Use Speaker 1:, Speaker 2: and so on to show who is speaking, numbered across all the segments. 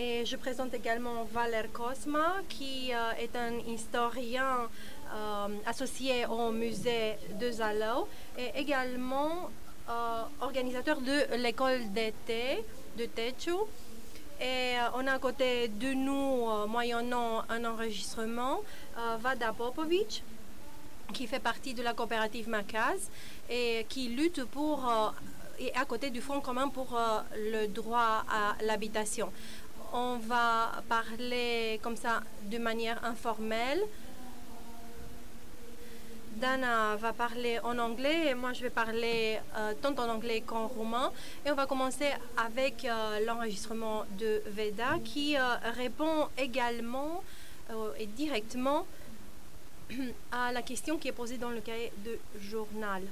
Speaker 1: Et je présente également Valer Cosma, qui est un historien associé au musée de Zalo et également organisateur de l'école d'été de Techu. Et on a à côté de nous, moyennant un enregistrement, Vada Popovic, qui fait partie de la coopérative Macaz et qui lutte pour et à côté du Fonds commun pour le droit à l'habitation. On va parler comme ça de manière informelle. Dana va parler en anglais et moi je vais parler tant en anglais qu'en roumain. Et on va commencer avec l'enregistrement de Veda qui répond également et directement à la question qui est posée dans le cahier de journal.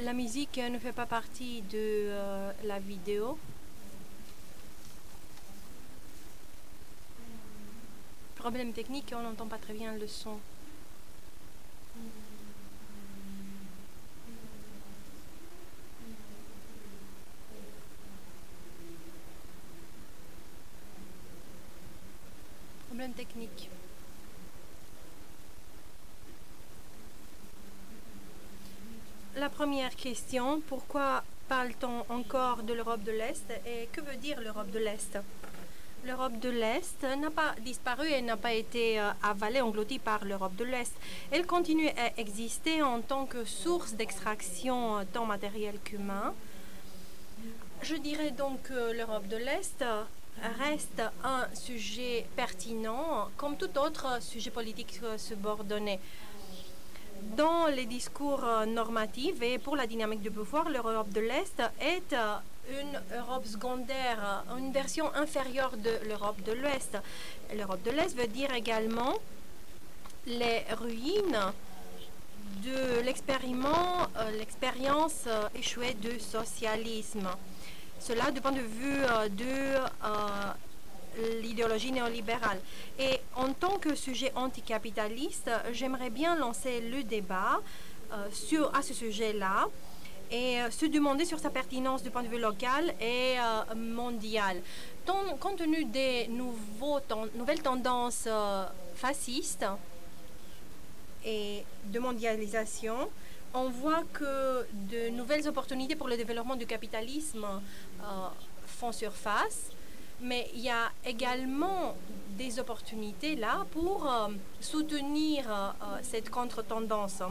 Speaker 1: La musique ne fait pas partie de la vidéo. Problème technique, on n'entend pas très bien le son. Technique. La première question, pourquoi parle-t-on encore de l'Europe de l'Est et que veut dire l'Europe de l'Est? L'Europe de l'Est n'a pas disparu et n'a pas été avalée, engloutie par l'Europe de l'Est. Elle continue à exister en tant que source d'extraction tant matérielle qu'humain. Je dirais donc que l'Europe de l'Est reste un sujet pertinent comme tout autre sujet politique subordonné. Dans les discours normatifs et pour la dynamique du pouvoir, l'Europe de l'Est est une Europe secondaire, une version inférieure de l'Europe de l'Ouest. L'Europe de l'Est veut dire également les ruines de l'expérience échouée du socialisme. Cela du point de vue de l'idéologie néolibérale. Et en tant que sujet anticapitaliste, j'aimerais bien lancer le débat sur, à ce sujet-là et se demander sur sa pertinence du point de vue local et mondial. Compte tenu des nouveaux, nouvelles tendances fascistes et de mondialisation, on voit que de nouvelles opportunités pour le développement du capitalisme font surface mais il y a également des opportunités là pour soutenir cette contre-tendance.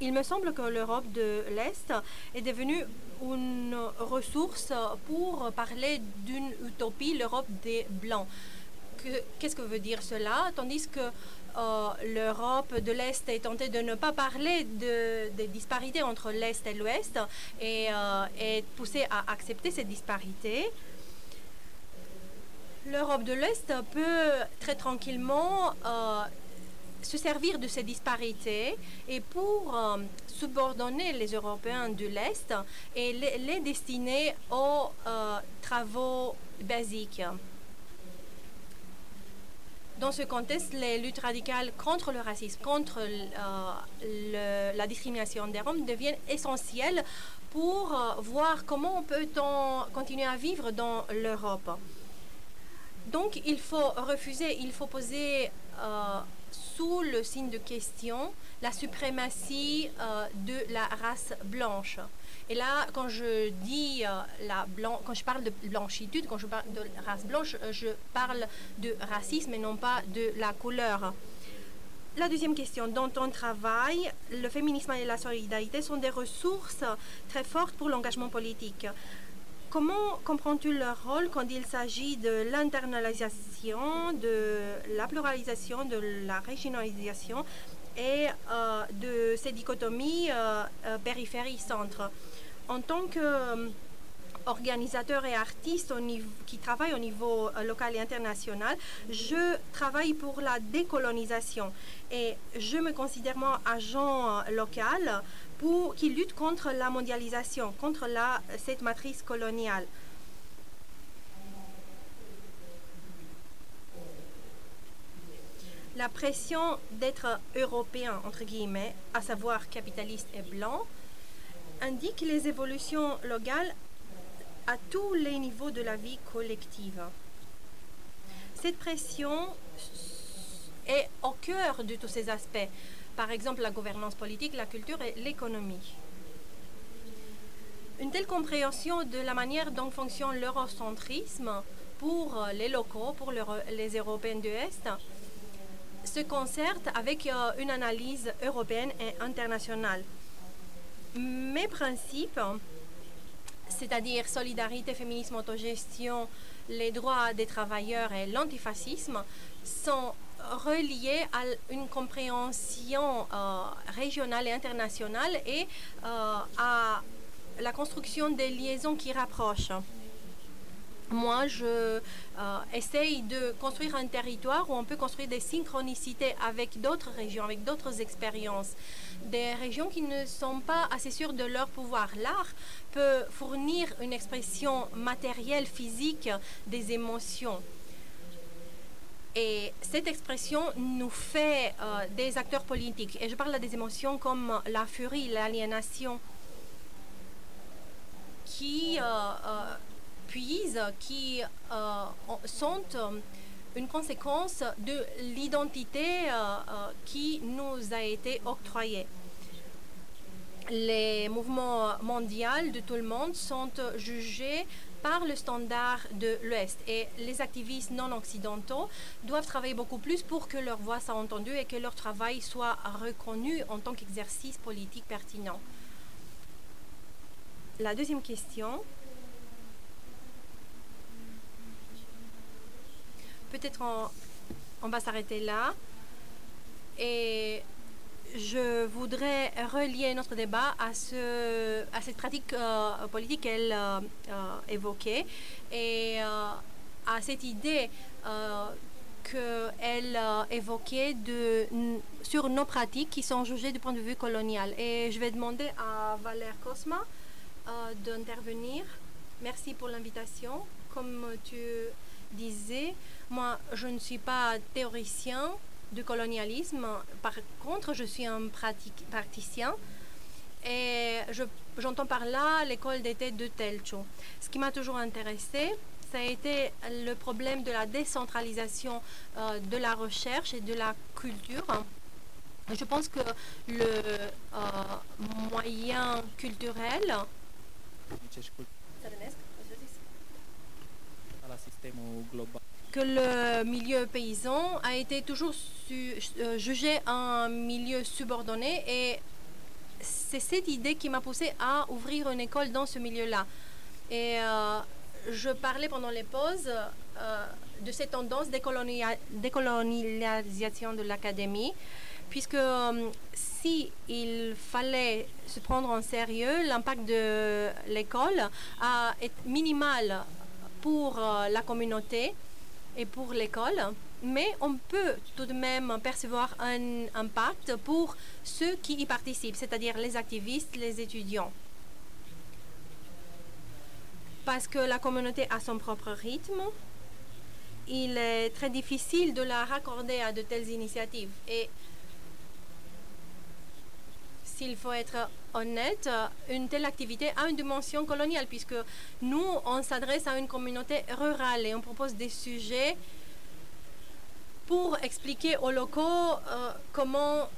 Speaker 1: Il me semble que l'Europe de l'Est est devenue une ressource pour parler d'une utopie, l'Europe des Blancs. Qu'est-ce que veut dire cela? Tandis que l'Europe de l'Est est tentée de ne pas parler de, des disparités entre l'Est et l'Ouest et est poussée à accepter ces disparités. L'Europe de l'Est peut très tranquillement se servir de ces disparités et pour subordonner les Européens de l'Est et les destiner aux travaux basiques. Dans ce contexte, les luttes radicales contre le racisme, contre la discrimination des Roms deviennent essentielles pour voir comment peut-on continuer à vivre dans l'Europe. Donc, il faut refuser, il faut poser sous le signe de question la suprématie de la race blanche. Et là, quand je dis la blanc, quand je parle de blanchitude, quand je parle de race blanche, je parle de racisme et non pas de la couleur. La deuxième question, dans ton travail, le féminisme et la solidarité sont des ressources très fortes pour l'engagement politique. Comment comprends-tu leur rôle quand il s'agit de l'internalisation, de la pluralisation, de la régionalisation et de ces dichotomies périphérie-centre En tant que organisateur et artiste qui travaille au niveau euh, local et international, je travaille pour la décolonisation et je me considère moi agent euh, local qui lutte contre la mondialisation, contre cette matrice coloniale. La pression d'être européen, entre guillemets, à savoir capitaliste et blanc, indique les évolutions locales à tous les niveaux de la vie collective. Cette pression est au cœur de tous ces aspects, par exemple la gouvernance politique, la culture et l'économie. Une telle compréhension de la manière dont fonctionne l'eurocentrisme pour les locaux, pour les Européens de l'Est, se concerte avec euh, une analyse européenne et internationale. Mes principes, c'est-à-dire solidarité, féminisme, autogestion, les droits des travailleurs et l'antifascisme, sont reliés à une compréhension euh, régionale et internationale et euh, à la construction des liaisons qui rapprochent moi, je euh, essaye de construire un territoire où on peut construire des synchronicités avec d'autres régions, avec d'autres expériences. Des régions qui ne sont pas assez sûres de leur pouvoir. L'art peut fournir une expression matérielle, physique des émotions. Et cette expression nous fait euh, des acteurs politiques. Et je parle des émotions comme la furie, l'aliénation, qui euh, qui euh, sont euh, une conséquence de l'identité euh, qui nous a été octroyée. Les mouvements mondiaux de tout le monde sont jugés par le standard de l'Ouest. Et les activistes non occidentaux doivent travailler beaucoup plus pour que leur voix soit entendue et que leur travail soit reconnu en tant qu'exercice politique pertinent. La deuxième question, peut-être on, va s'arrêter là. Et je voudrais relier notre débat à, ce, à cette pratique euh, politique qu'elle euh, euh, évoquait et à cette idée qu'elle évoquait de, sur nos pratiques qui sont jugées du point de vue colonial. Et je vais demander à Valère Cosma d'intervenir. Merci pour l'invitation. Comme tu disais, moi, je ne suis pas théoricien du colonialisme. Par contre, je suis un praticien. Et j'entends par là l'école d'été de Telcho. Ce qui m'a toujours intéressé, ça a été le problème de la décentralisation euh, de la recherche et de la culture. Je pense que le euh, moyen culturel que le milieu paysan a été toujours euh, jugé un milieu subordonné et c'est cette idée qui m'a poussé à ouvrir une école dans ce milieu-là. Et euh, je parlais pendant les pauses euh, de cette tendance décolonialisation de l'académie, puisque si il fallait se prendre en sérieux, l'impact de l'école est minimal pour la communauté et pour l'école, mais on peut tout de même percevoir un impact pour ceux qui y participent, c'est-à-dire les activistes, les étudiants. Parce que la communauté a son propre rythme, il est très difficile de la raccorder à de telles initiatives. Et s'il faut être honnête, une telle activité a une dimension coloniale puisque nous, on s'adresse à une communauté rurale et on propose des sujets pour expliquer aux locaux euh, comment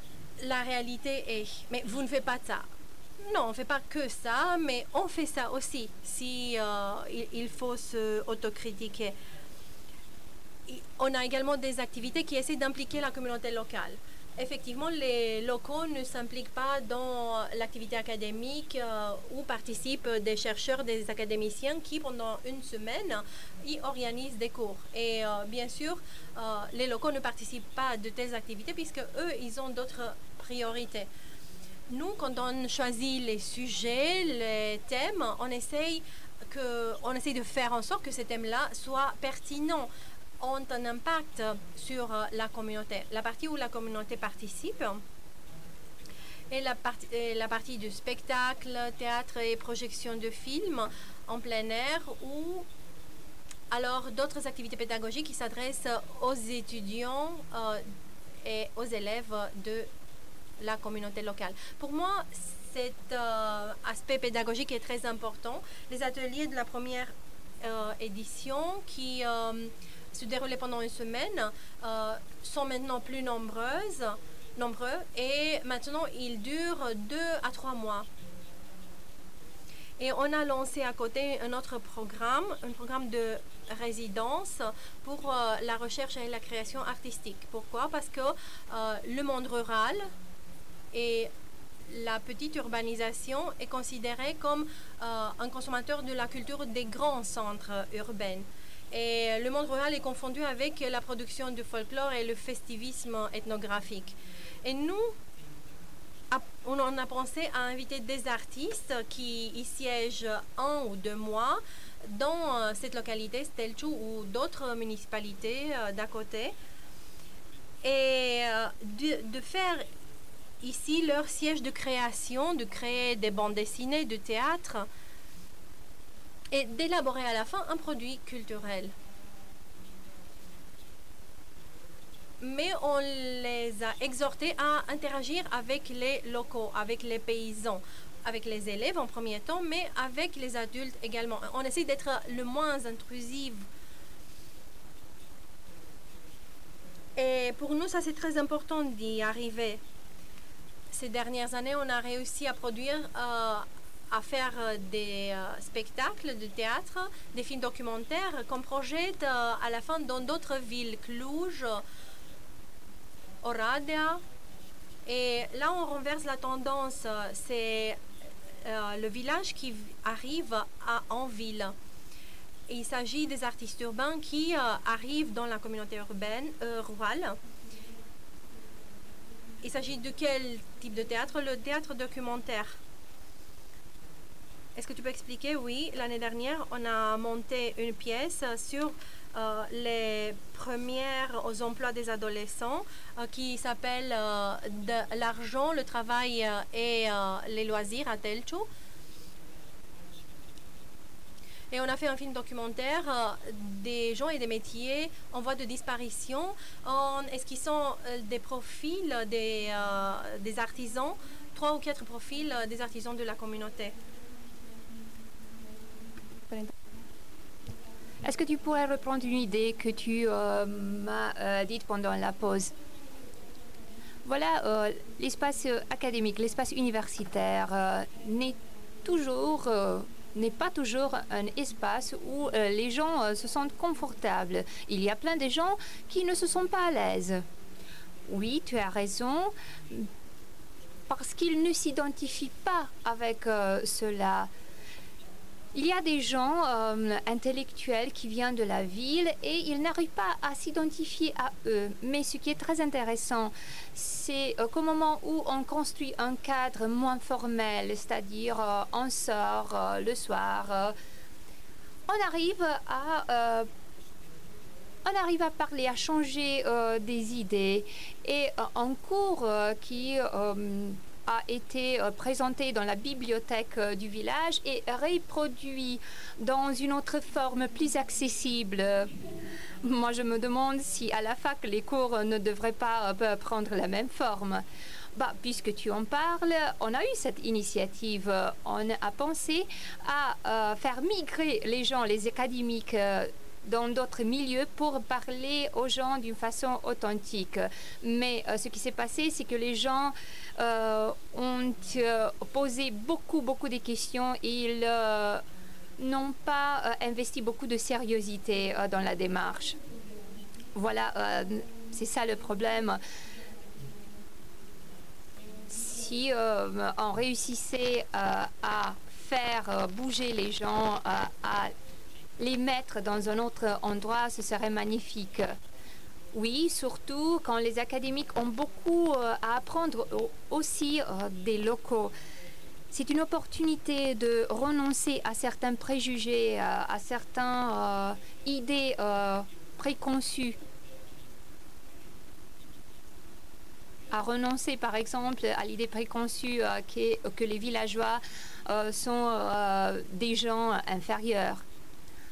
Speaker 1: la réalité est. Mais vous ne faites pas ça. Non, on ne fait pas que ça, mais on fait ça aussi si euh, il, faut se autocritiquer. On a également des activités qui essaient d'impliquer la communauté locale. Effectivement, les locaux ne s'impliquent pas dans l'activité académique euh, où participent des chercheurs, des académiciens qui, pendant une semaine, y organisent des cours. Et euh, bien sûr, euh, les locaux ne participent pas de telles activités puisque eux, ils ont d'autres priorités. nous, quand on choisit les sujets, les thèmes, on essaye, on essaye de faire en sorte que ces thèmes-là soient pertinents, ont un impact sur la communauté. La partie où la communauté participe, et la, partie, et la partie du spectacle, théâtre et projection de films en plein air ou alors d'autres activités pédagogiques qui s'adressent aux étudiants euh, et aux élèves de la communauté locale. Pour moi, cet euh, aspect pédagogique est très important. Les ateliers de la première euh, édition qui euh, se déroulaient pendant une semaine euh, sont maintenant plus nombreuses, nombreux et maintenant ils durent deux à trois mois. Et on a lancé à côté un autre programme, un programme de résidence pour euh, la recherche et la création artistique. Pourquoi? Parce que euh, le monde rural et la petite urbanisation est considéré comme un consommateur de la culture des grands centres urbains. Le monde rural est confondu avec la production du folklore et le festivisme ethnographique. Et nous, on a pensé à inviter des artistes qui y siègent un ou deux mois dans euh, cette localité, Stelchou, ou d'autres municipalités euh, d'à côté, et euh, de, de, faire ici leur siège de création, de créer des bandes dessinées, de théâtre, et d'élaborer à la fin un produit culturel. mais on les a exhortés à interagir avec les locaux, avec les paysans, avec les élèves en premier temps, mais avec les adultes également. On essaie d'être le moins intrusif. Et pour nous, ça c'est très important d'y arriver. Ces dernières années, on a réussi à produire, euh, à faire des euh, spectacles de théâtre, des films documentaires qu'on projette euh, à la fin dans d'autres villes, Cluj, Oradea. Et là, on renverse la tendance. C'est euh, le village qui arrive à, en ville. Il s'agit des artistes urbains qui euh, arrivent dans la communauté urbaine, euh, rurale. Il s'agit de quel type de théâtre? Le théâtre documentaire. Est-ce que tu peux expliquer? Oui, l'année dernière, on a monté une pièce sur euh, les premières aux emplois des adolescents euh, qui s'appelle euh, l'argent, le travail et les loisirs à Telcho. Et on a fait un film documentaire des gens et des métiers en voie de disparition en esquissant des profils des, des, artisans, trois ou quatre profils des artisans de la communauté.
Speaker 2: Est-ce que tu pourrais reprendre une idée que tu euh, m'as euh, dite pendant la pause? Voilà, euh, l'espace académique, l'espace universitaire n'est n'est pas toujours un espace où les gens se sentent confortables. Il y a plein de gens qui ne se sentent pas à l'aise. Oui, tu as raison, parce qu'ils ne s'identifient pas avec cela. Il y a des gens euh, intellectuels qui viennent de la ville et ils n'arrivent pas à s'identifier à eux. Mais ce qui est très intéressant, c'est euh, qu'au moment où on construit un cadre moins formel, c'est-à-dire euh, on sort le soir, on arrive à on arrive à parler, à changer des idées. Et un cours qui a été présenté dans la bibliothèque du village et reproduit dans une autre forme plus accessible. Moi, je me demande si à la fac, les cours ne devraient pas prendre la même forme. Bah, puisque tu en parles, on a eu cette initiative. On a pensé à euh, faire migrer les gens, les académiques, euh, dans d'autres milieux pour parler aux gens d'une façon authentique. Mais euh, ce qui s'est passé, c'est que les gens euh, ont euh, posé beaucoup, beaucoup de questions ils n'ont pas investi beaucoup de sérieuxité dans la démarche. Voilà, c'est ça le problème. Si on réussissait à faire bouger les gens, à les mettre dans un autre endroit, ce serait magnifique. Oui, surtout quand les académiques ont beaucoup euh, à apprendre aussi euh, des locaux. C'est une opportunité de renoncer à certains préjugés, à certaines idées préconçues à renoncer par exemple à l'idée préconçue euh, que les villageois euh, sont euh, des gens inférieurs.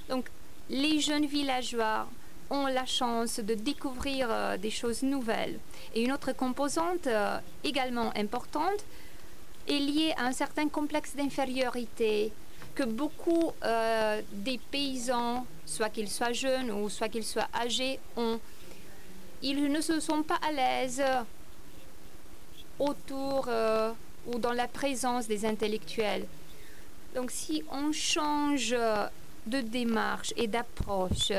Speaker 2: Donc les jeunes villageois ont la chance de découvrir des choses nouvelles. Et une autre composante également importante est liée à un certain complexe d'infériorité que beaucoup des paysans, soit qu'ils soient jeunes ou soit qu'ils soient âgés, ont. Ils ne se sont pas à l'aise autour euh, ou dans la présence des intellectuels. Donc si on change de démarche et d'approche,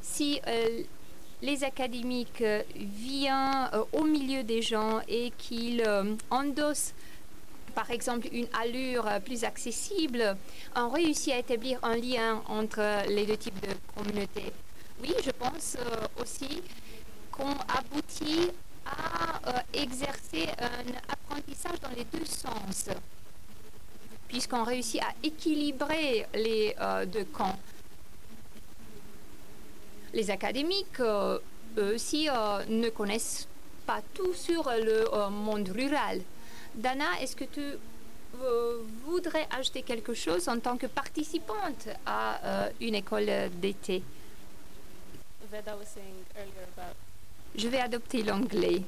Speaker 2: si euh, les académiques viennent euh, au milieu des gens et qu'ils endossent par exemple une allure plus accessible, on réussit à établir un lien entre les deux types de communautés. Oui, je pense aussi qu'on aboutit à euh, exercer un apprentissage dans les deux sens, puisqu'on réussit à équilibrer les euh, deux camps. Les académiques, euh, eux aussi, ne connaissent pas tout sur le monde rural. Dana, est-ce que tu voudrais ajouter quelque chose en tant que participante à une école d'été? Je vais adopter l'anglais.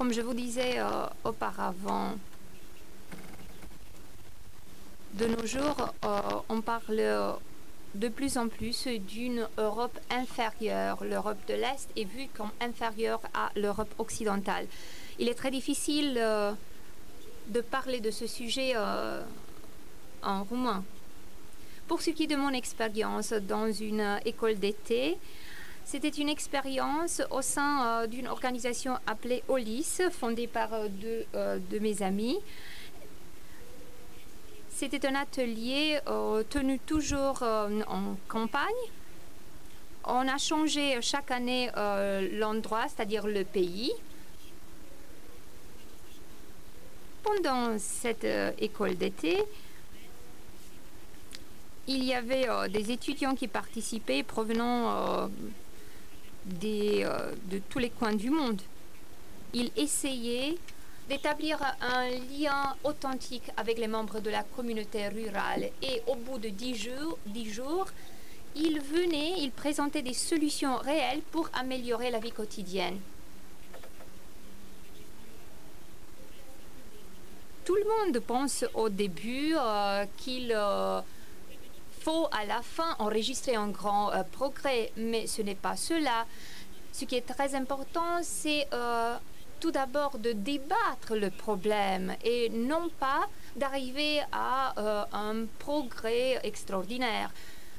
Speaker 2: Comme je vous disais euh, auparavant, de nos jours, euh, on parle de plus en plus d'une Europe inférieure. L'Europe de l'Est est vue comme inférieure à l'Europe occidentale. Il est très difficile euh, de parler de ce sujet en roumain. Pour ce qui est de mon expérience dans une euh, école d'été, c'était une expérience au sein euh, d'une organisation appelée OLIS, fondée par euh, deux de mes amis. C'était un atelier tenu toujours en campagne. On a changé chaque année l'endroit, c'est-à-dire le pays. Pendant cette école d'été, il y avait euh, des étudiants qui participaient provenant euh, euh, de tous les coins du monde. Ils essayaient d'établir un lien authentique avec les membres de la communauté rurale. Et au bout de dix jours, dix jours ils venaient, ils présentaient des solutions réelles pour améliorer la vie quotidienne. Tout le monde pense au début qu'il faut à la fin enregistrer un grand euh, progrès, mais ce n'est pas cela. Ce qui est très important, c'est euh, tout d'abord de débattre le problème et non pas d'arriver à euh, un progrès extraordinaire.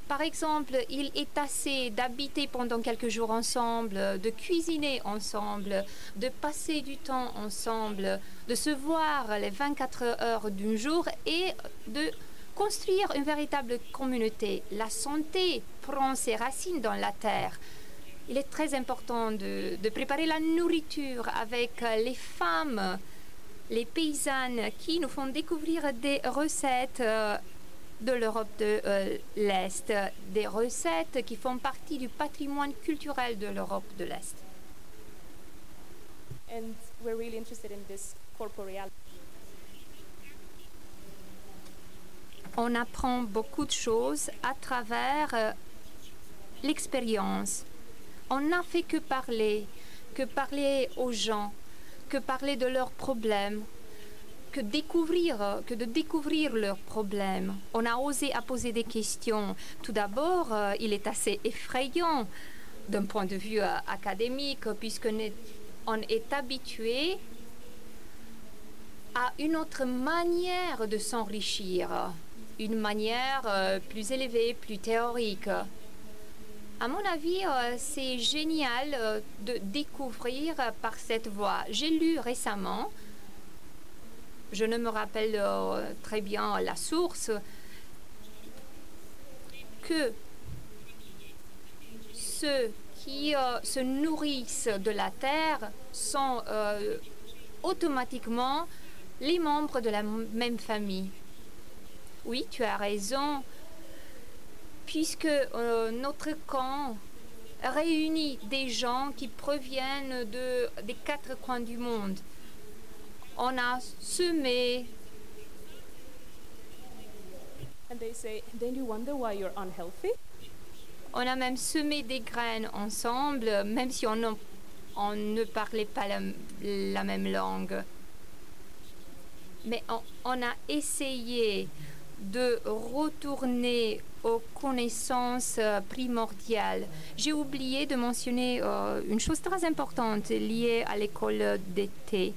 Speaker 2: Par exemple, il est assez d'habiter pendant quelques jours ensemble, de cuisiner ensemble, de passer du temps ensemble, de se voir les 24 heures d'un jour et de construire une véritable communauté. La santé prend ses racines dans la terre. Il est très important de, préparer la nourriture avec les femmes, les paysannes qui nous font découvrir des recettes euh, de l'Europe de euh, l'Est, des recettes qui font partie du patrimoine culturel de l'Europe de l'Est.
Speaker 3: And we're really interested in this
Speaker 2: on apprend beaucoup de choses à travers euh, l'expérience. On n'a fait que parler, que parler aux gens, que parler de leurs problèmes, que découvrir, que de découvrir leurs problèmes. On a osé à poser des questions. Tout d'abord, euh, il est assez effrayant d'un point de vue euh, académique, puisqu'on est habitué à une autre manière de s'enrichir une manière euh, plus élevée, plus théorique. À mon avis, euh, c'est génial euh, de découvrir par cette voie. J'ai lu récemment, je ne me rappelle très bien la source, que ceux qui se nourrissent de la terre sont automatiquement les membres de la même famille. Oui, tu as raison, puisque euh, notre camp réunit des gens qui proviennent de, des quatre coins du monde. On a semé
Speaker 3: And they say, then you wonder why you're unhealthy?
Speaker 2: On a même semé des graines ensemble, même si on, ne- on ne parlait pas la, la même langue. Mais on, on a essayé de retourner aux connaissances euh, primordiales. J'ai oublié de mentionner euh, une chose très importante liée à l'école d'été.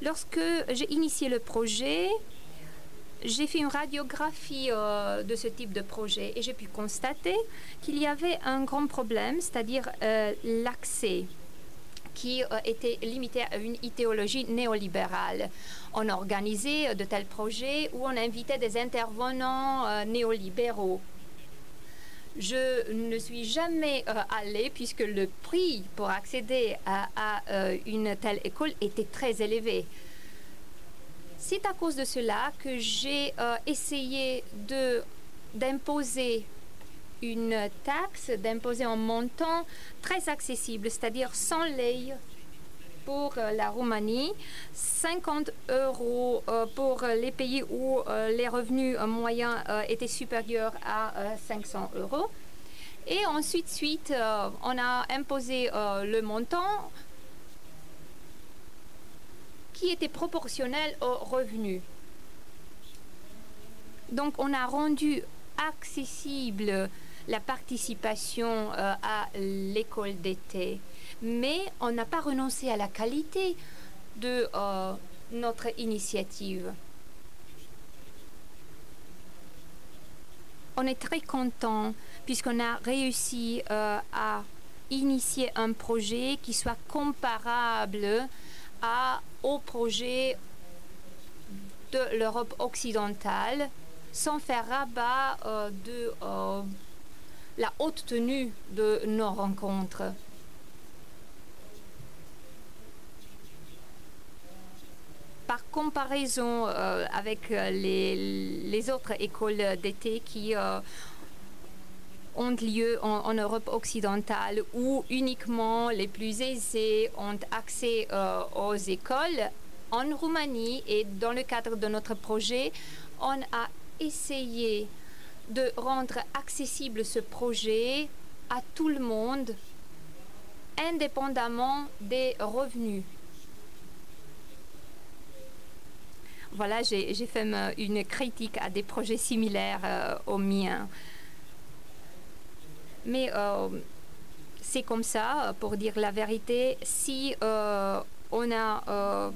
Speaker 2: Lorsque j'ai initié le projet, j'ai fait une radiographie euh, de ce type de projet et j'ai pu constater qu'il y avait un grand problème, c'est-à-dire l'accès qui était limité à une idéologie néolibérale. On organisait de tels projets où on invitait des intervenants euh, néolibéraux. Je ne suis jamais euh, allée puisque le prix pour accéder à, euh, une telle école était très élevé. C'est à cause de cela que j'ai euh, essayé d'imposer une taxe, d'imposer un montant très accessible, c'est-à-dire 100 lei pour euh, la Roumanie, 50 euros euh, pour euh, les pays où les revenus moyens étaient supérieurs à euh, 500 euros. Et ensuite, suite, on a imposé le montant qui était proportionnel aux revenus. Donc, on a rendu accessible la participation à l'école d'été, mais on n'a pas renoncé à la qualité de euh, notre initiative. On est très content puisqu'on a réussi euh, à initier un projet qui soit comparable au projet de l'Europe occidentale sans faire rabat euh, de la haute tenue de nos rencontres. Par comparaison euh, avec euh, les, autres écoles d'été qui euh, ont lieu en, Europe occidentale où uniquement les plus aisés ont accès aux écoles, en Roumanie et dans le cadre de notre projet, on a essayé de rendre accessible ce projet à tout le monde, indépendamment des revenus. Voilà, j'ai fait une critique à des projets similaires euh, aux miens. Mais euh, c'est comme ça, pour dire la vérité, si euh, on a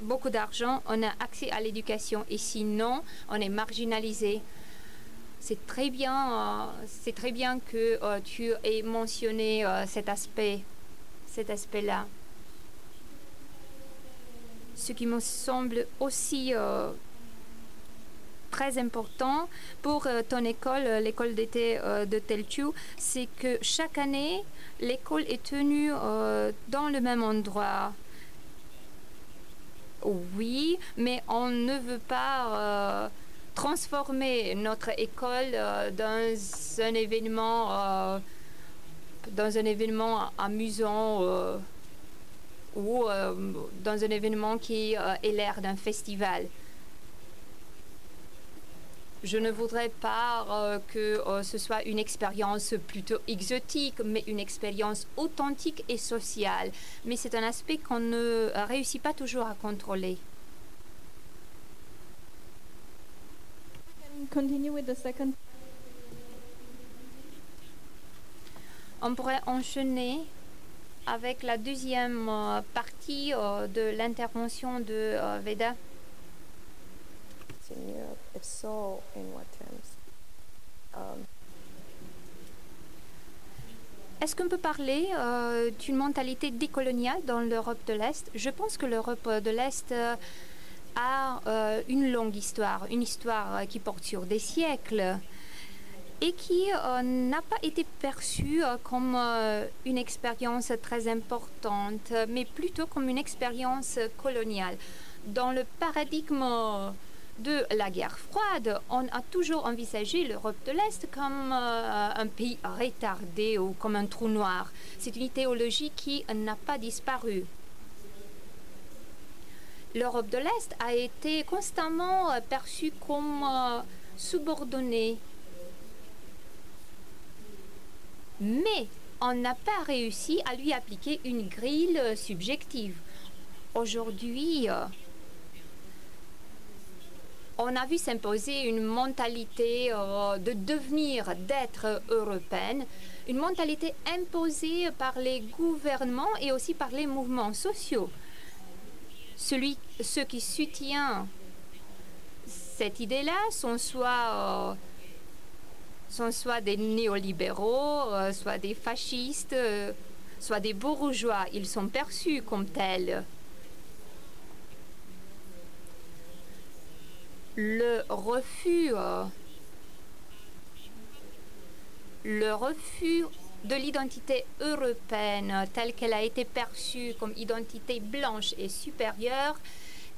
Speaker 2: beaucoup d'argent, on a accès à l'éducation et sinon, on est marginalisé. C'est très bien, c'est très bien que tu aies mentionné cet aspect, cet aspect-là. Ce qui me semble aussi euh, très important pour euh, ton école, euh, l'école d'été de Telchu, c'est que chaque année, l'école est tenue dans le même endroit. Oui, mais on ne veut pas transformer notre école dans un événement, dans un événement amusant ou euh, dans un événement qui euh, ait l'air d'un festival. Je ne voudrais pas euh, que euh, ce soit une expérience plutôt exotique, mais une expérience authentique et sociale. Mais c'est un aspect qu'on ne euh, réussit pas toujours à contrôler.
Speaker 4: can continue with the second?
Speaker 2: On pourrait enchaîner avec la deuxième euh, partie euh, de l'intervention de euh, Veda.
Speaker 3: It's in Europe. If so, in what terms? Um,
Speaker 2: Est-ce qu'on peut parler euh, d'une mentalité décoloniale dans l'Europe de l'Est? Je pense que l'Europe de l'Est euh, a euh, une longue histoire, une histoire qui porte sur des siècles. Et qui euh, n'a pas été perçue euh, comme euh, une expérience très importante, mais plutôt comme une expérience coloniale. Dans le paradigme de la guerre froide, on a toujours envisagé l'Europe de l'Est comme un pays retardé ou comme un trou noir. C'est une idéologie qui n'a pas disparu. L'Europe de l'Est a été constamment perçue comme subordonnée. Mais on n'a pas réussi à lui appliquer une grille euh, subjective. Aujourd'hui, euh, on a vu s'imposer une mentalité euh, de devenir, d'être européenne, une mentalité imposée par les gouvernements et aussi par les mouvements sociaux. Ceux qui soutiennent cette idée-là sont soit, sont soit des néolibéraux, euh, soit des fascistes, euh, soit des bourgeois. Ils sont perçus comme tels. Le refus, euh, le refus de l'identité européenne telle qu'elle a été perçue comme identité blanche et supérieure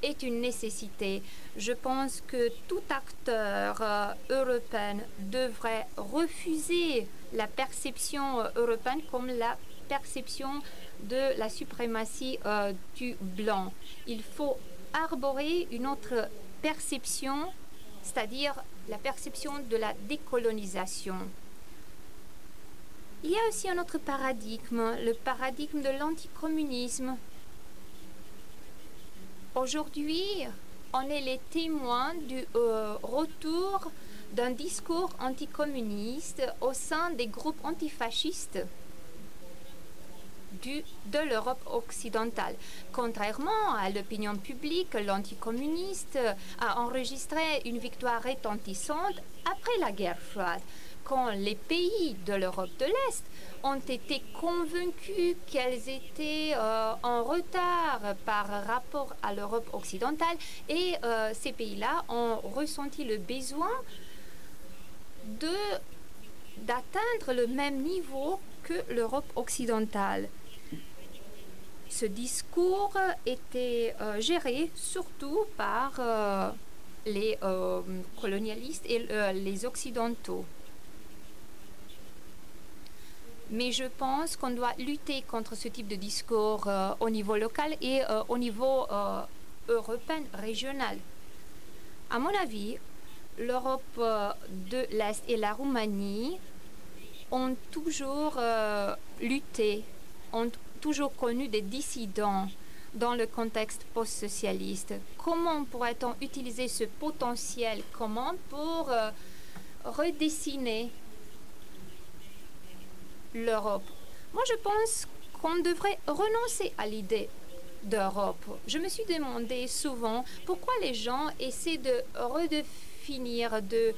Speaker 2: est une nécessité. Je pense que tout acteur euh, européen devrait refuser la perception euh, européenne comme la perception de la suprématie euh, du blanc. Il faut arborer une autre perception, c'est-à-dire la perception de la décolonisation. Il y a aussi un autre paradigme, le paradigme de l'anticommunisme. Aujourd'hui, on est les témoins du euh, retour d'un discours anticommuniste au sein des groupes antifascistes de l'Europe occidentale. Contrairement à l'opinion publique, l'anticommuniste a enregistré une victoire retentissante après la guerre froide, quand les pays de l'Europe de l'Est ont été convaincus qu'elles étaient euh, en retard par rapport à l'Europe occidentale et euh, ces pays-là ont ressenti le besoin de d'atteindre le même niveau que l'Europe occidentale. Ce discours était euh, géré surtout par les colonialistes et les occidentaux. Mais je pense qu'on doit lutter contre ce type de discours euh, au niveau local et euh, au niveau euh, européen, régional. À mon avis, l'Europe de l'Est et la Roumanie ont toujours lutté, ont toujours connu des dissidents dans le contexte post-socialiste. Comment pourrait-on utiliser ce potentiel commun pour redessiner l'Europe Moi, je pense qu'on devrait renoncer à l'idée d'Europe. Je me suis demandé souvent pourquoi les gens essaient de redéfinir, de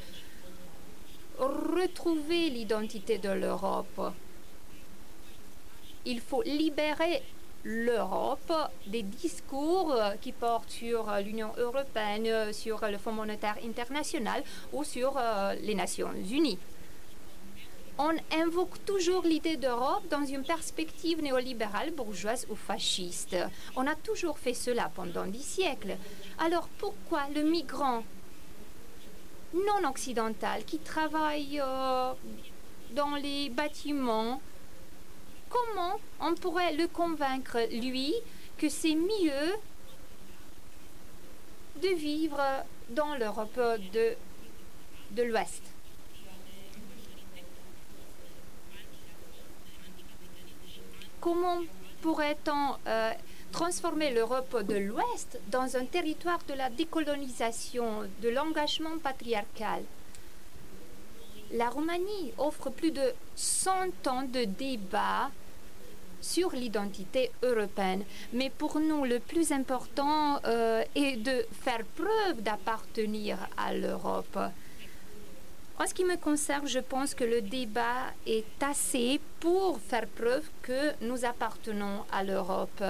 Speaker 2: retrouver l'identité de l'Europe. Il faut libérer l'Europe des discours qui portent sur l'Union européenne, sur le Fonds monétaire international ou sur euh, les Nations unies. On invoque toujours l'idée d'Europe dans une perspective néolibérale, bourgeoise ou fasciste. On a toujours fait cela pendant des siècles. Alors pourquoi le migrant non occidental qui travaille euh, dans les bâtiments, comment on pourrait le convaincre, lui, que c'est mieux de vivre dans l'Europe de, de l'Ouest? Comment pourrait-on euh, transformer l'Europe de l'Ouest dans un territoire de la décolonisation, de l'engagement patriarcal? La Roumanie offre plus de 100 ans de débats sur l'identité européenne. Mais pour nous, le plus important euh, est de faire preuve d'appartenir à l'Europe. En ce qui me concerne, je pense que le débat est assez pour faire preuve que nous appartenons à l'Europe.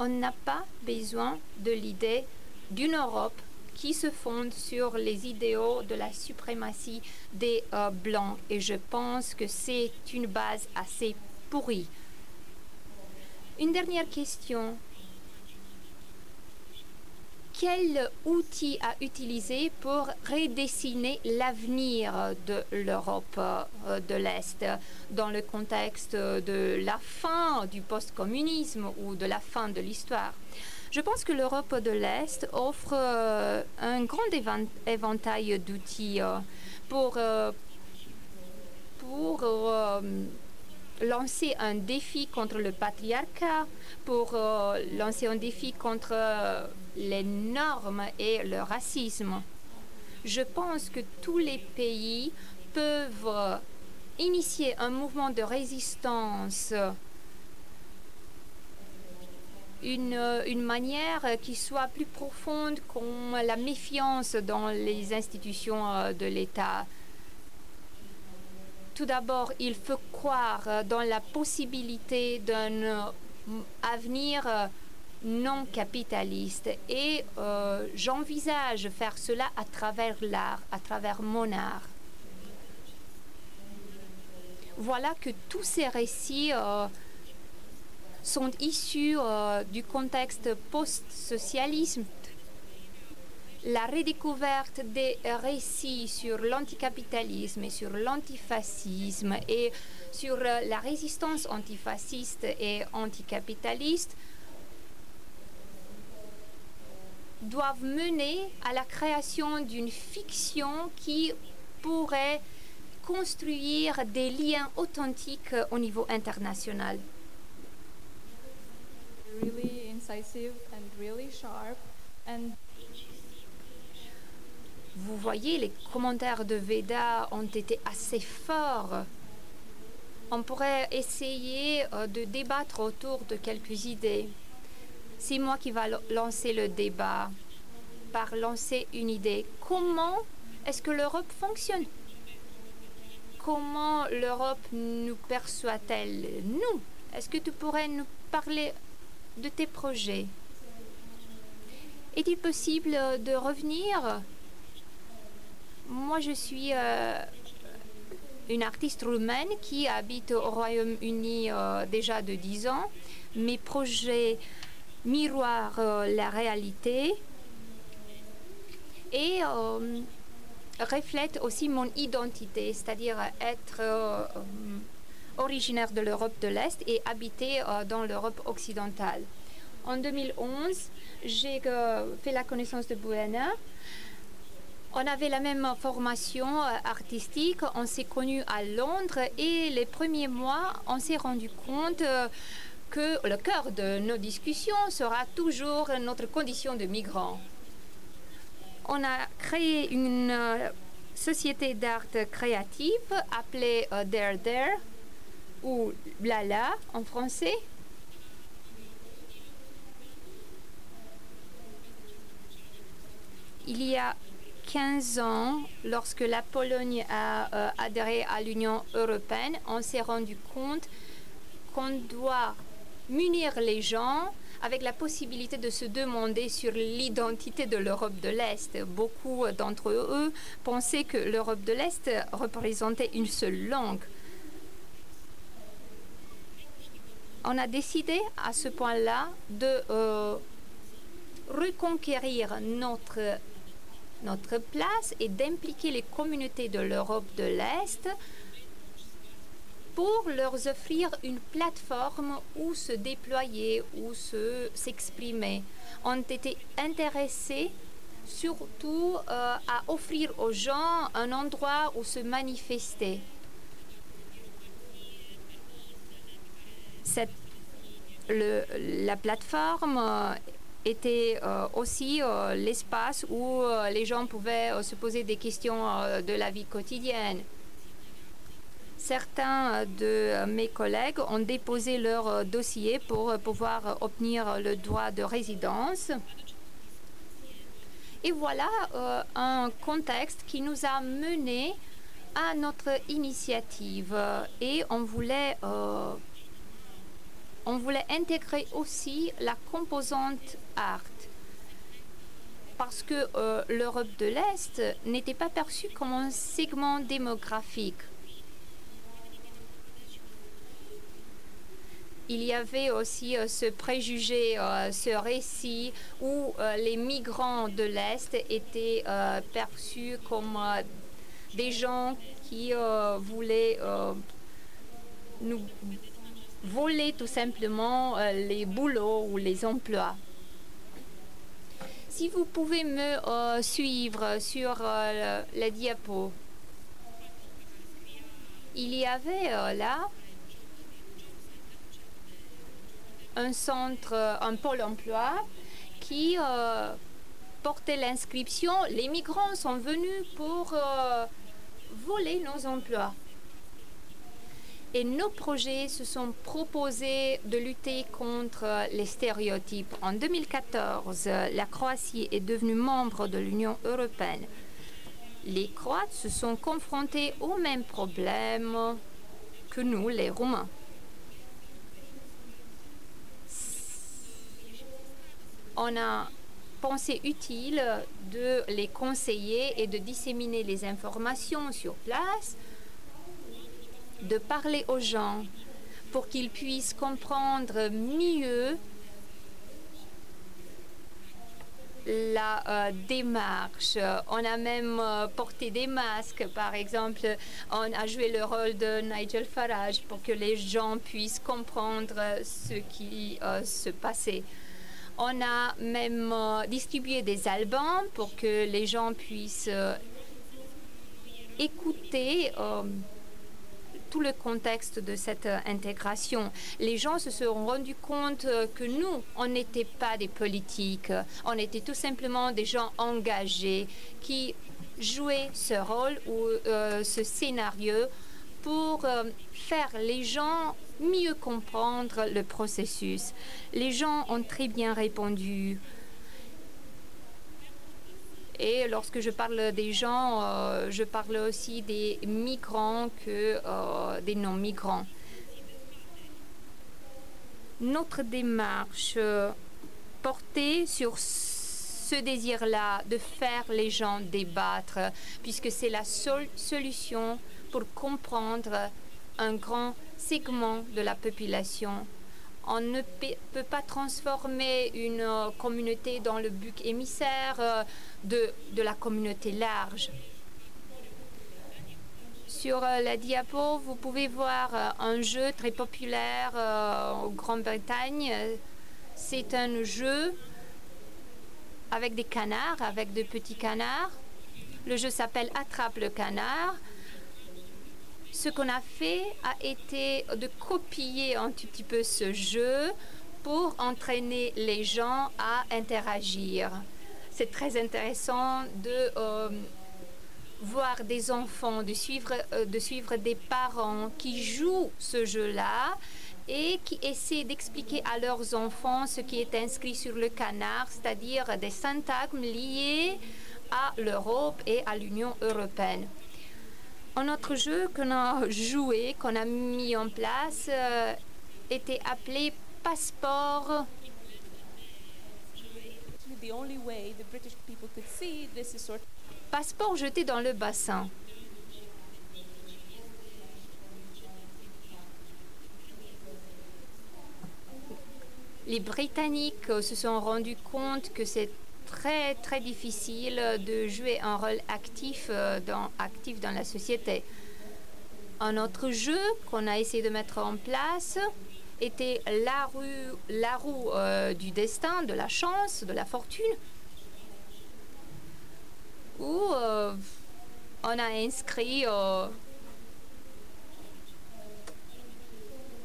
Speaker 2: On n'a pas besoin de l'idée d'une Europe qui se fonde sur les idéaux de la suprématie des euh, Blancs. Et je pense que c'est une base assez pourrie. Une dernière question. Quel outil a utilisé pour redessiner l'avenir de l'Europe euh, de l'Est dans le contexte de la fin du post-communisme ou de la fin de l'histoire? Je pense que l'Europe de l'Est offre euh, un grand éventail d'outils euh, pour, euh, pour lancer un défi contre le patriarcat, pour lancer un défi contre les normes et le racisme. Je pense que tous les pays peuvent initier un mouvement de résistance une, une, manière qui soit plus profonde comme la méfiance dans les institutions euh, de l'État. Tout d'abord, il faut croire dans la possibilité d'un euh, avenir euh, non capitaliste et j'envisage faire cela à travers l'art, à travers mon art. Voilà que tous ces récits sont issus euh, du contexte post-socialisme. La redécouverte des récits sur l'anticapitalisme et sur l'antifascisme et sur euh, la résistance antifasciste et anticapitaliste doivent mener à la création d'une fiction qui pourrait construire des liens authentiques au niveau international Vous voyez, les commentaires de Veda ont été assez forts. On pourrait essayer euh, de débattre autour de quelques idées. C'est moi qui va lancer le débat par lancer une idée. Comment est-ce que l'Europe fonctionne? Comment l'Europe nous perçoit-elle? Nous Est-ce que tu pourrais nous parler de tes projets. Est-il possible de revenir? Moi, je suis euh, une artiste roumaine qui habite au Royaume-Uni euh, déjà de 10 ans. Mes projets miroirent euh, la réalité et reflètent aussi mon identité, c'est-à-dire être originaire de l'Europe de l'Est et habité euh, dans l'Europe occidentale. En 2011, j'ai euh, fait la connaissance de Buena. On avait la même formation euh, artistique, on s'est connus à Londres et les premiers mois, on s'est rendu compte que le cœur de nos discussions sera toujours notre condition de migrant. On a créé une société d'art créative appelée There There ou blala en français. Il y a 15 ans, lorsque la Pologne a euh, adhéré à l'Union européenne, on s'est rendu compte qu'on doit munir les gens avec la possibilité de se demander sur l'identité de l'Europe de l'Est. Beaucoup d'entre eux pensaient que l'Europe de l'Est représentait une seule langue. On a décidé à ce point-là de euh, reconquérir notre, place et d'impliquer les communautés de l'Europe de l'Est pour leur offrir une plateforme où se déployer, où se, s'exprimer. ont été intéressés surtout euh, à offrir aux gens un endroit où se manifester. La plateforme euh, était euh, aussi euh, l'espace où les gens pouvaient se poser des questions de la vie quotidienne. Certains de mes collègues ont déposé leur dossier pour pouvoir obtenir le droit de résidence. Et voilà un contexte qui nous a mené à notre initiative et on voulait on voulait intégrer aussi la composante art parce que euh, l'Europe de l'Est n'était pas perçue comme un segment démographique. Il y avait aussi euh, ce préjugé, euh, ce récit où les migrants de l'Est étaient perçus comme des gens qui voulaient nous voler tout simplement les boulots ou les emplois si vous pouvez me euh, suivre sur euh, la diapo. Il y avait euh, là un centre, un pôle emploi qui portait l'inscription Les migrants sont venus pour voler nos emplois. Et nos projets se sont proposés de lutter contre les stéréotypes. En 2014, la Croatie est devenue membre de l'Union européenne. Les Croates se sont confrontés aux mêmes problèmes que nous, les Roumains. On a pensé utile de les conseiller et de disséminer les informations sur place de parler aux gens pour qu'ils puissent comprendre mieux la euh, démarche. On a même euh, porté des masques, par exemple. On a joué le rôle de Nigel Farage pour que les gens puissent comprendre ce qui euh, se passait. On a même distribué des albums pour que les gens puissent écouter tout le contexte de cette euh, intégration. Les gens se sont rendus compte euh, que nous, on n'était pas des politiques, on était tout simplement des gens engagés qui jouaient ce rôle ou euh, ce scénario pour faire les gens mieux comprendre le processus. Les gens ont très bien répondu. Et lorsque je parle des gens, euh, je parle aussi des migrants que euh, des non-migrants. Notre démarche euh, portait sur ce désir-là de faire les gens débattre, puisque c'est la seule solution pour comprendre un grand segment de la population on ne peut pas transformer une euh, communauté dans le but émissaire euh, de, de la communauté large. Sur euh, la diapo, vous pouvez voir un jeu très populaire en Grande-Bretagne. C'est un jeu avec des canards, avec de petits canards. Le jeu s'appelle Attrape le canard ce qu'on a fait a été de copier un tout petit peu ce jeu pour entraîner les gens à interagir. C'est très intéressant de euh, voir des enfants, de suivre, euh, de suivre des parents qui jouent ce jeu-là et qui essaient d'expliquer à leurs enfants ce qui est inscrit sur le canard, c'est-à-dire des syntagmes liés à l'Europe et à l'Union européenne. Un autre jeu qu'on a joué, qu'on a mis en place, euh, était appelé Passeport. Passeport jeté dans le bassin. Les Britanniques se sont rendus compte que c'est très très difficile de jouer un rôle actif euh, dans, actif dans la société. Un autre jeu qu'on a essayé de mettre en place était la, rue, la roue euh, du destin, de la chance, de la fortune, où euh, on a inscrit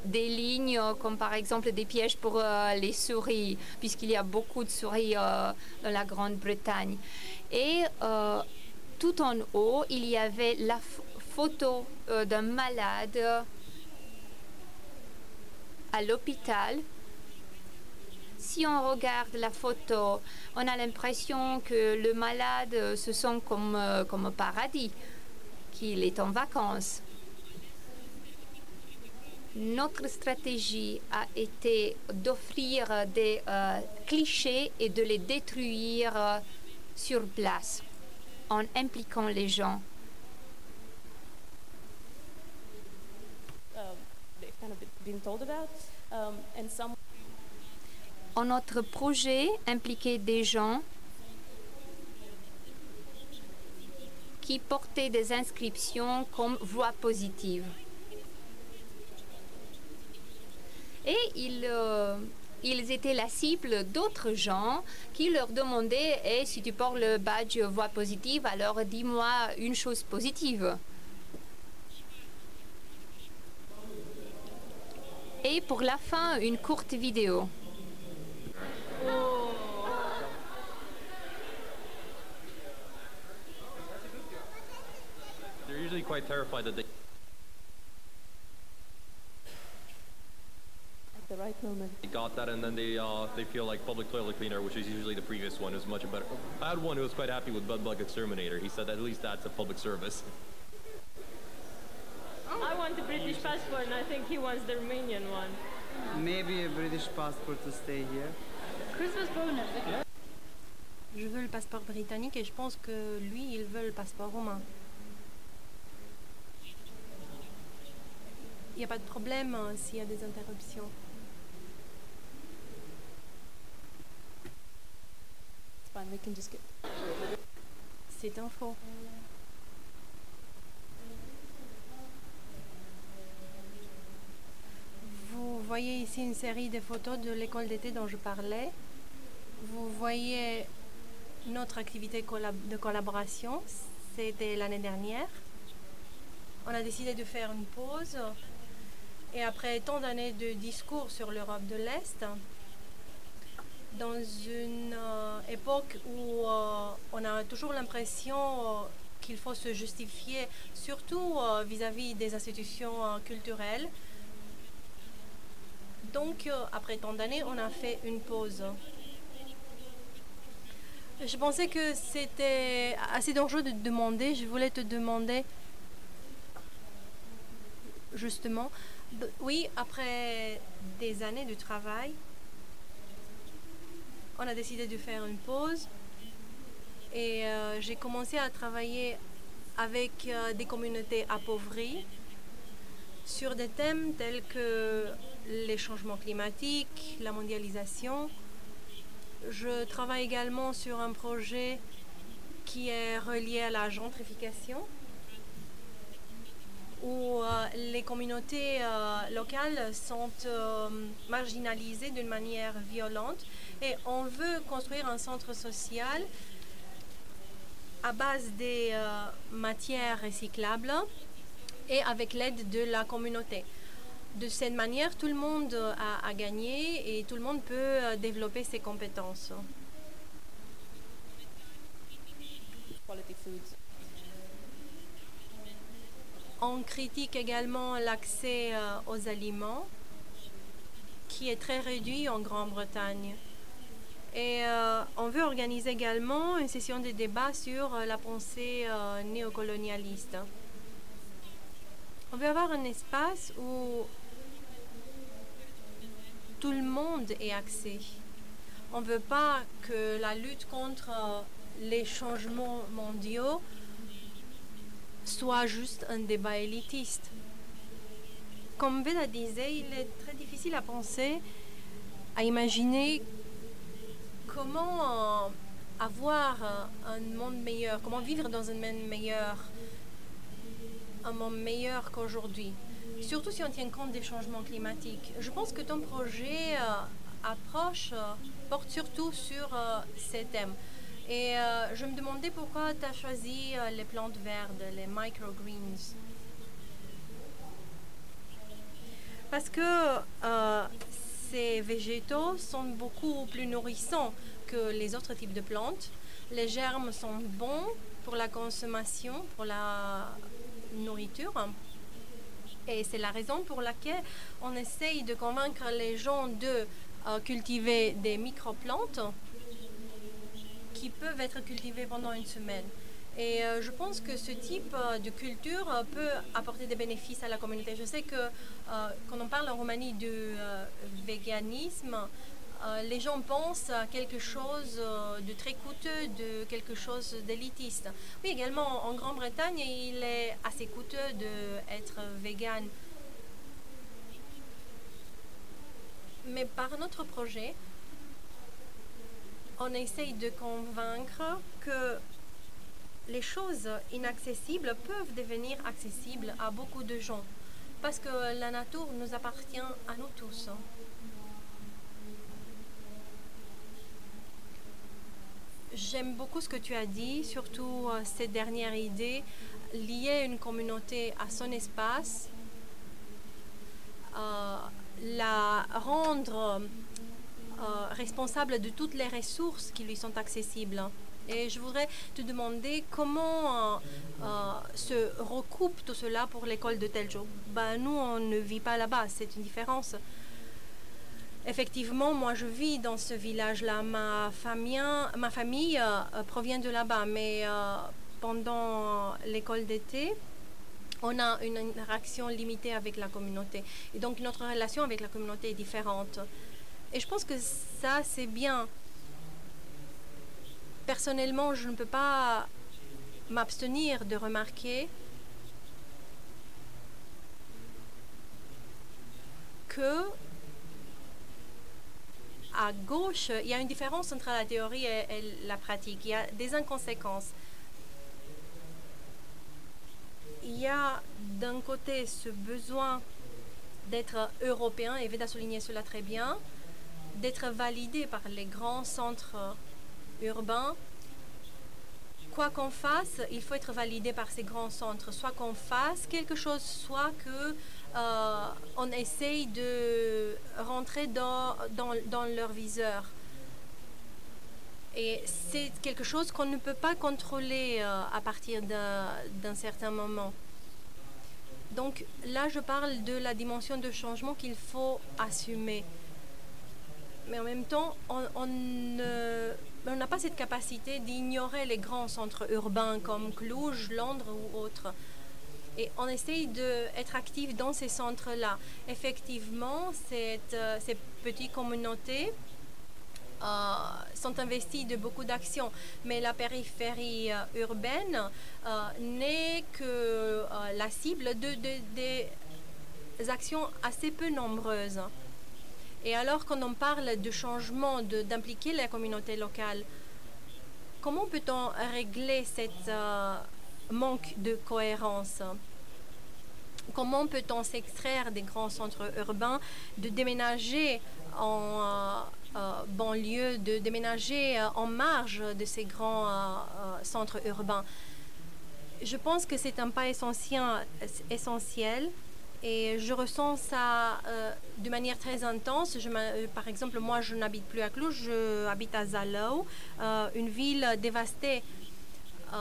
Speaker 2: des lignes comme par exemple des pièges pour euh, les souris, puisqu'il y a beaucoup de souris euh, dans la Grande-Bretagne. Et euh, tout en haut, il y avait la photo d'un malade à l'hôpital. Si on regarde la photo, on a l'impression que le malade se sent comme, comme au paradis, qu'il est en vacances. Notre stratégie a été d'offrir des euh, clichés et de les détruire euh, sur place en impliquant les gens.
Speaker 5: um, told about. Um,
Speaker 2: En notre projet impliquait des gens qui portaient des inscriptions comme voix positive. Et ils, euh, ils étaient la cible d'autres gens qui leur demandaient Eh, si tu portes le badge voix positive, alors dis-moi une chose positive. Et pour la fin, une courte vidéo
Speaker 5: at the right moment.
Speaker 6: got that, and then they uh, they feel like public toilet cleaner, which is usually the previous one, is much better. I had one who was quite happy with Bud Bug Exterminator. He said at least that's a public service.
Speaker 7: I want the British passport and I think he wants the Romanian one.
Speaker 8: Maybe a British passport to stay here.
Speaker 4: Christmas bonus.
Speaker 1: Je veux le passeport britannique et je pense que lui, il veut le passeport roumain. Il n'y a pas de problème hein, s'il y a des interruptions.
Speaker 5: Fine, we can.
Speaker 1: C'est faux. Vous voyez ici une série de photos de l'école d'été dont je parlais. Vous voyez notre activité de collaboration. C'était l'année dernière. On a décidé de faire une pause. Et après tant d'années de discours sur l'Europe de l'Est, dans une euh, époque où euh, on a toujours l'impression euh, qu'il faut se justifier, surtout vis-à-vis des institutions culturelles. Donc, après tant d'années, on a fait une pause. Je pensais que c'était assez dangereux de demander. Je voulais te demander, justement, oui, après des années de travail, on a décidé de faire une pause et euh, j'ai commencé à travailler avec euh, des communautés appauvries sur des thèmes tels que les changements climatiques, la mondialisation. Je travaille également sur un projet qui est relié à la gentrification où euh, les communautés locales sont marginalisées d'une manière violente et on veut construire un centre social à base des euh, matières recyclables et avec l'aide de la communauté. De cette manière, tout le monde a, a gagné et tout le monde peut euh, développer ses compétences. On critique également l'accès euh, aux aliments qui est très réduit en Grande-Bretagne. Et euh, on veut organiser également une session de débat sur euh, la pensée euh, néocolonialiste. On veut avoir un espace où tout le monde ait accès. On ne veut pas que la lutte contre les changements mondiaux soit juste un débat élitiste. Comme Veda disait, il est très difficile à penser, à imaginer comment euh, avoir euh, un monde meilleur, comment vivre dans un monde meilleur, un monde meilleur qu'aujourd'hui? Surtout si on tient compte des changements climatiques. Je pense que ton projet euh, approche, porte surtout sur ces thèmes. Et je me demandais pourquoi tu as choisi les plantes vertes, les microgreens. Parce que ces végétaux sont beaucoup plus nourrissants que les autres types de plantes. Les germes sont bons pour la consommation, pour la nourriture. Et c'est la raison pour laquelle on essaye de convaincre les gens de euh, cultiver des microplantes qui peuvent être cultivées pendant une semaine. Et euh, je pense que ce type euh, de culture euh, peut apporter des bénéfices à la communauté. Je sais que quand on parle en Roumanie euh, véganisme, les gens pensent à quelque chose de très coûteux, de quelque chose d'élitiste. Oui, également en Grande-Bretagne, il est assez coûteux d'être vegan. Mais par notre projet, on essaye de convaincre que les choses inaccessibles peuvent devenir accessibles à beaucoup de gens. Parce que la nature nous appartient à nous tous. J'aime beaucoup ce que tu as dit, surtout euh, cette dernière idée, lier une communauté à son espace, euh, la rendre euh, responsable de toutes les ressources qui lui sont accessibles. Et je voudrais te demander comment euh, euh, se recoupe tout cela pour l'école de Teljo. Ben, nous, on ne vit pas là-bas, c'est une différence. Effectivement, moi, je vis dans ce village-là. Ma famille, euh, provient de là-bas, mais pendant l'école d'été, on a une interaction limitée avec la communauté. Et donc, notre relation avec la communauté est différente. Et je pense que ça, c'est bien. Personnellement, je ne peux pas m'abstenir de remarquer que à gauche, il y a une différence entre la théorie et, la pratique. Il y a des inconséquences. Il y a d'un côté ce besoin d'être européen, et Veda a souligné cela très bien, d'être validé par les grands centres urbains. Quoi qu'on fasse, il faut être validé par ces grands centres. Soit qu'on fasse quelque chose, soit que euh, essaye de rentrer dans, dans, dans leur viseur. Et c'est quelque chose qu'on ne peut pas contrôler euh, à partir d'un certain moment. Donc là, je parle de la dimension de changement qu'il faut assumer. Mais en même temps, on n'a pas cette capacité d'ignorer les grands centres urbains comme Cluj, Londres ou autres. Et on essaye d'être actif dans ces centres-là. Effectivement, euh, ces petites communautés euh, sont investies de beaucoup d'actions, mais la périphérie euh, urbaine n'est que la cible de- des actions assez peu nombreuses. Et alors quand on parle de changement, d'impliquer la communauté locale, comment peut-on régler cette euh, manque de cohérence? Comment peut-on s'extraire des grands centres urbains, de déménager en euh, euh, banlieue, de déménager en marge de ces grands centres urbains? Je pense que c'est un pas essentiel et je ressens ça euh, de manière très intense. Je euh, par exemple, moi, je n'habite plus à Cluj, je habite à Zalău, euh, une ville dévastée. Euh,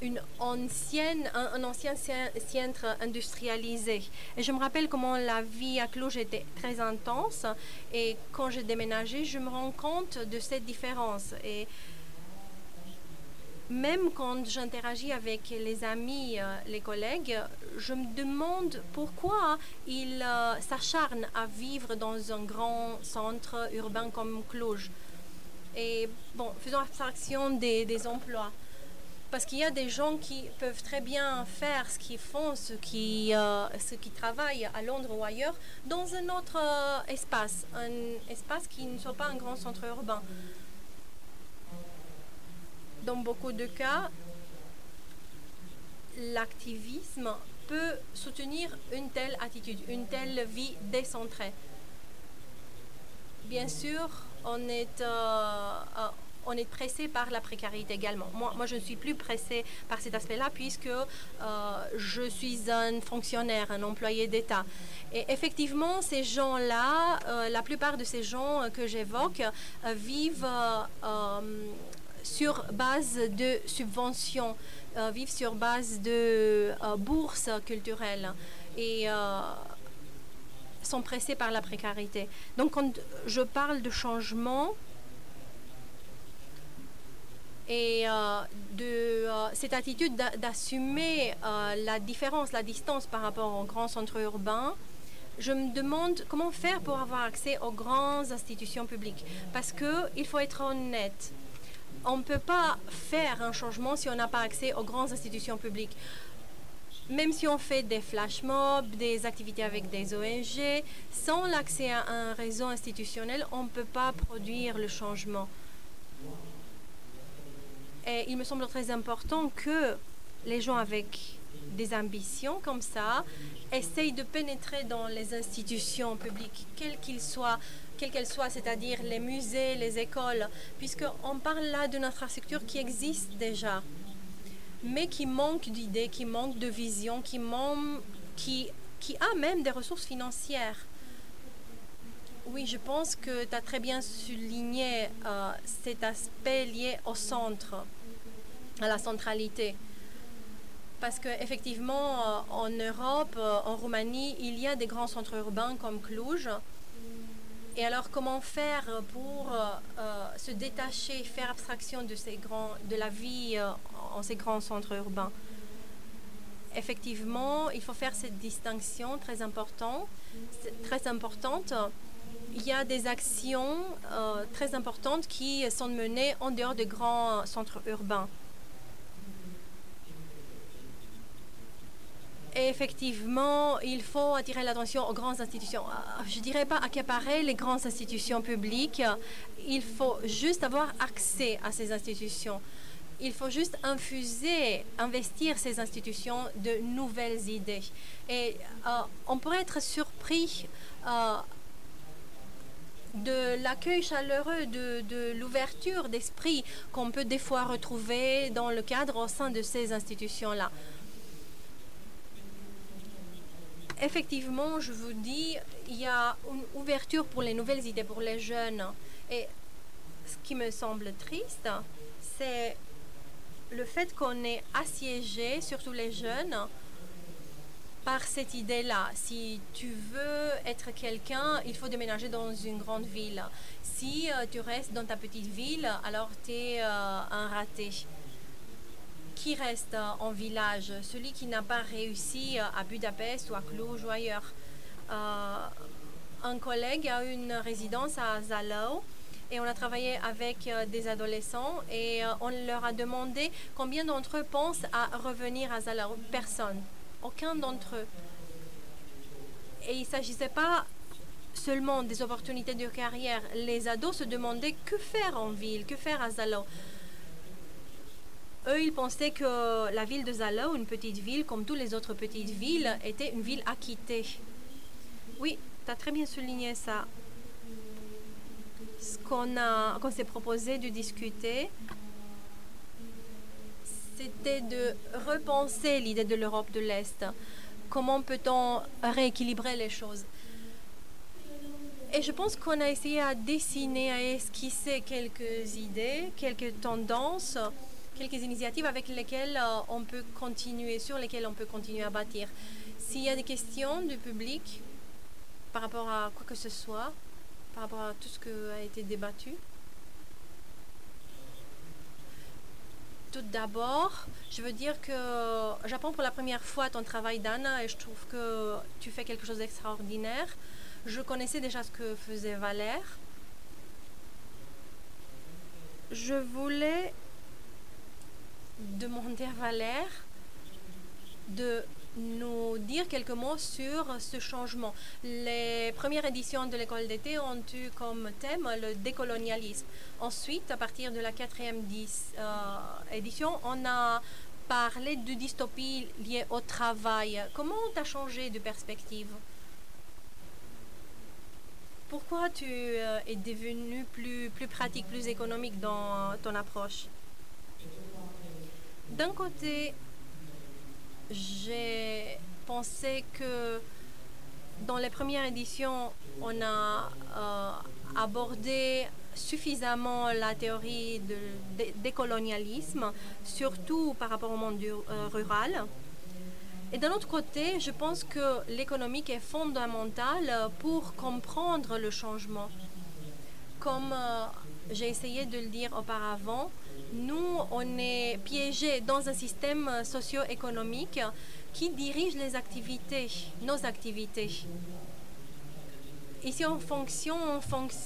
Speaker 1: une ancienne, un, un ancien cen- centre industrialisé. Et je me rappelle comment la vie à Cluj était très intense. Et quand j'ai déménagé, je me rends compte de cette différence. Et même quand j'interagis avec les amis, euh, les collègues, je me demande pourquoi ils euh, s'acharnent à vivre dans un grand centre urbain comme Cluj. Et bon, faisons abstraction des, emplois. Parce qu'il y a des gens qui peuvent très bien faire ce qu'ils font, ce qui, euh, qui travaillent à Londres ou ailleurs, dans un autre espace, un espace qui ne soit pas un grand centre urbain. Dans beaucoup de cas, l'activisme peut soutenir une telle attitude, une telle vie décentrée. Bien sûr, on est, euh, euh, est pressé par la précarité également. Moi, moi je ne suis plus pressée par cet aspect-là puisque euh, je suis un fonctionnaire, un employé d'État. Et effectivement, ces gens-là, la plupart de ces gens que j'évoque vivent sur base de subventions, euh, vivent sur base de euh, bourses culturelles et euh, sont pressés par la précarité. Donc quand je parle de changement, et de cette attitude d'a- d'assumer la différence, la distance par rapport aux grands centres urbains, je me demande comment faire pour avoir accès aux grandes institutions publiques. Parce qu'il faut être honnête. On ne peut pas faire un changement si on n'a pas accès aux grandes institutions publiques. Même si on fait des flash mobs, des activités avec des ONG, sans l'accès à un réseau institutionnel, on ne peut pas produire le changement. Et il me semble très important que les gens avec des ambitions comme ça essayent de pénétrer dans les institutions publiques, quelles qu'ils soient, quelles qu'elles soient, c'est-à-dire les musées, les écoles, puisqu'on parle là d'une infrastructure qui existe déjà, mais qui manque d'idées, qui manque de vision, qui, qui, qui a même des ressources financières. Oui, je pense que tu as très bien souligné euh, cet aspect lié au centre, à la centralité. Parce qu'effectivement, euh, en Europe, euh, en Roumanie, il y a des grands centres urbains comme Cluj. Et alors, comment faire pour euh, euh, se détacher, faire abstraction de, la vie euh, en ces grands centres urbains? Effectivement, il faut faire cette distinction très importante. Il y a des actions très importantes qui sont menées en dehors des grands centres urbains. Effectivement, il faut attirer l'attention aux grandes institutions. Euh, Je ne dirais pas accaparer les grandes institutions publiques. Il faut juste avoir accès à ces institutions. Il faut juste infuser, investir ces institutions de nouvelles idées. Et euh, on pourrait être surpris euh, de l'accueil chaleureux, de, de l'ouverture d'esprit qu'on peut des fois retrouver dans le cadre au sein de ces institutions-là. Effectivement, je vous dis, il y a une ouverture pour les nouvelles idées, pour les jeunes. Et ce qui me semble triste, c'est le fait qu'on est assiégé, surtout les jeunes, par cette idée-là. Si tu veux être quelqu'un, il faut déménager dans une grande ville. Si euh, tu restes dans ta petite ville, alors tu es un raté. Qui reste euh, en village Celui qui n'a pas réussi euh, à Budapest ou à Cluj ou ailleurs. Euh, un collègue a une résidence à Zalău et on a travaillé avec des adolescents et on leur a demandé combien d'entre eux pensent à revenir à Zalău. Personne. Aucun d'entre eux. Et il ne s'agissait pas seulement des opportunités de carrière. Les ados se demandaient que faire en ville, que faire à Zalău. Eux, ils pensaient que la ville de Zalău, une petite ville, comme toutes les autres petites villes, était une ville acquittée. Oui, tu as très bien souligné ça. Ce qu'on qu'on s'est proposé de discuter, c'était de repenser l'idée de l'Europe de l'Est. Comment peut-on rééquilibrer les choses? Et je pense qu'on a essayé à dessiner, à esquisser quelques idées, quelques tendances, quelques initiatives avec lesquelles euh, on peut continuer, sur lesquelles on peut continuer à bâtir. S'il y a des questions du public par rapport à quoi que ce soit, par rapport à tout ce qui a été débattu? Tout d'abord, je veux dire que j'apprends pour la première fois ton travail d'Anna et je trouve que tu fais quelque chose d'extraordinaire. Je connaissais déjà ce que faisait Valère. Je voulais demander à Valère de nous dire quelques mots sur ce changement. Les premières éditions de l'école d'été ont eu comme thème le décolonialisme. Ensuite, à partir de la quatrième euh, édition, on a parlé de dystopie liée au travail. Comment tu as changé de perspective? Pourquoi tu euh, es devenu plus, plus pratique, plus économique dans ton approche? D'un côté, j'ai pensé que dans les premières éditions, on a euh, abordé suffisamment la théorie dé- décolonialisme, surtout par rapport au monde du- euh, rural. Et d'un autre côté, je pense que l'économique est fondamental pour comprendre le changement. Comme euh, j'ai essayé de le dire auparavant, nous, on est piégés dans un système euh, socio-économique qui dirige les activités, nos activités. Ici, en, fonc-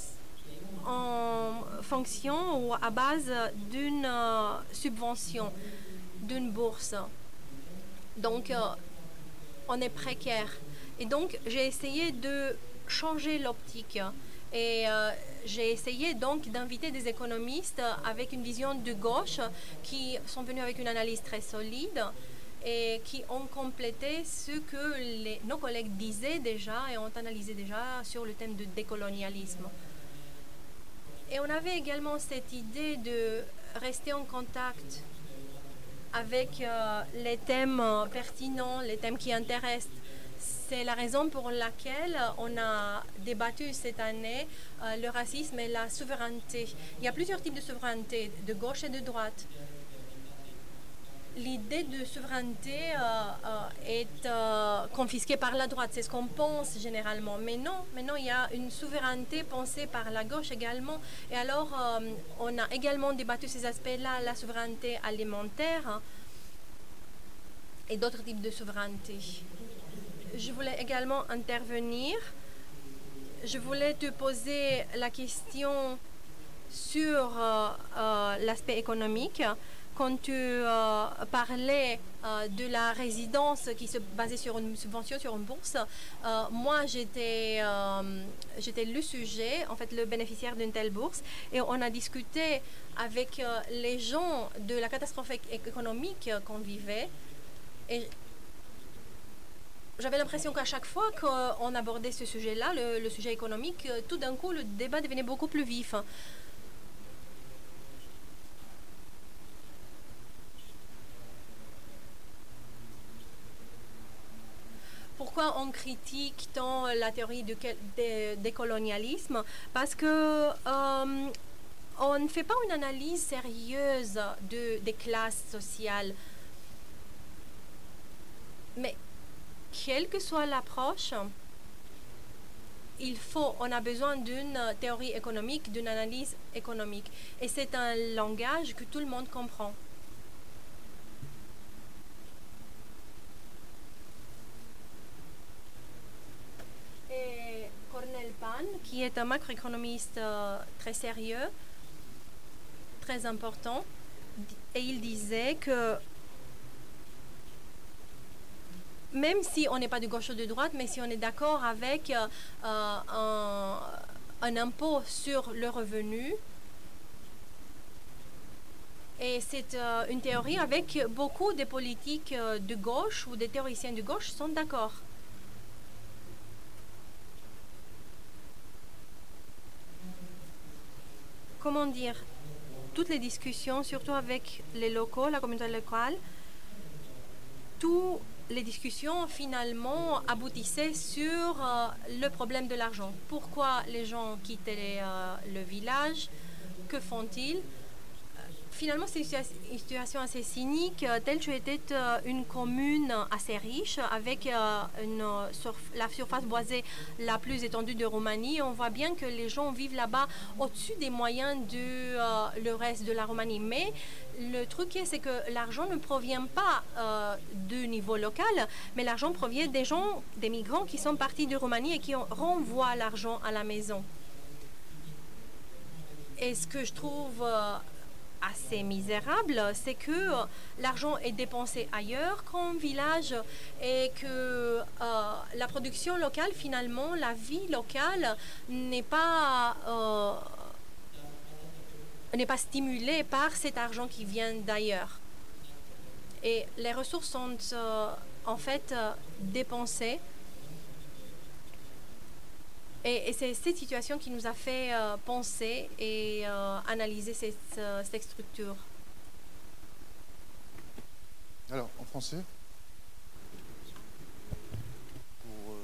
Speaker 1: en fonction ou à base d'une euh, subvention, d'une bourse. Donc, euh, on est précaire. Et donc, j'ai essayé de changer l'optique. Et euh, j'ai essayé donc d'inviter des économistes avec une vision de gauche qui sont venus avec une analyse très solide et qui ont complété ce que nos collègues disaient déjà et ont analysé déjà sur le thème de décolonialisme. Et on avait également cette idée de rester en contact avec euh, les thèmes euh, pertinents, les thèmes qui intéressent. C'est la raison pour laquelle on a débattu cette année euh, le racisme et la souveraineté. Il y a plusieurs types de souveraineté, de gauche et de droite. L'idée de souveraineté euh, euh, est confisquée par la droite, c'est ce qu'on pense généralement. Mais non, il y a une souveraineté pensée par la gauche également. Et alors, on a également débattu ces aspects-là, la souveraineté alimentaire hein, et d'autres types de souveraineté. Je voulais également intervenir. Je voulais te poser la question sur euh, euh, l'aspect économique. Quand tu euh, parlais de la résidence qui se basait sur une subvention, sur une bourse, moi j'étais j'étais le sujet, en fait le bénéficiaire d'une telle bourse, et on a discuté avec les gens de la catastrophe éc- économique qu'on vivait. Et j'avais l'impression qu'à chaque fois qu'on abordait ce sujet-là, le, sujet économique, euh, tout d'un coup, le débat devenait beaucoup plus vif. Pourquoi on critique tant la théorie du colonialismes? Parce que euh, on ne fait pas une analyse sérieuse de, des classes sociales. Mais quelle que soit l'approche, il faut, on a besoin d'une théorie économique, d'une analyse économique. Et c'est un langage que tout le monde comprend. Et Cornel Pan, qui est un macroéconomiste euh, très sérieux, très important, et il disait que même si on n'est pas de gauche ou de droite, mais si on est d'accord avec euh, euh, un, impôt sur le revenu, et c'est euh, une théorie avec beaucoup de politiques de gauche ou des théoriciens de gauche sont d'accord. Comment dire? Toutes les discussions, surtout avec les locaux, la communauté locale, toutes les discussions finalement aboutissaient sur euh, le problème de l'argent. Pourquoi les gens quittaient euh, le village? Que font-ils? Finalement, c'est une situa- une situation assez cynique. Euh, Telch était euh, une commune assez riche avec euh, euh, la surface boisée la plus étendue de Roumanie. On voit bien que les gens vivent là-bas au-dessus des moyens de euh, le reste de la Roumanie. Mais le truc, est, c'est que l'argent ne provient pas euh, du niveau local, mais l'argent provient des gens, des migrants qui sont partis de Roumanie et qui en- renvoient l'argent à la maison. Et ce que je trouve euh, assez misérable, c'est que euh, l'argent est dépensé ailleurs qu'en village et que la production locale, finalement, la vie locale n'est pas, n'est pas stimulée par cet argent qui vient d'ailleurs. Et les ressources sont euh, en fait euh, dépensées. Et, c'est cette situation qui nous a fait euh, penser et analyser cette, structure.
Speaker 9: Alors, en français? Pour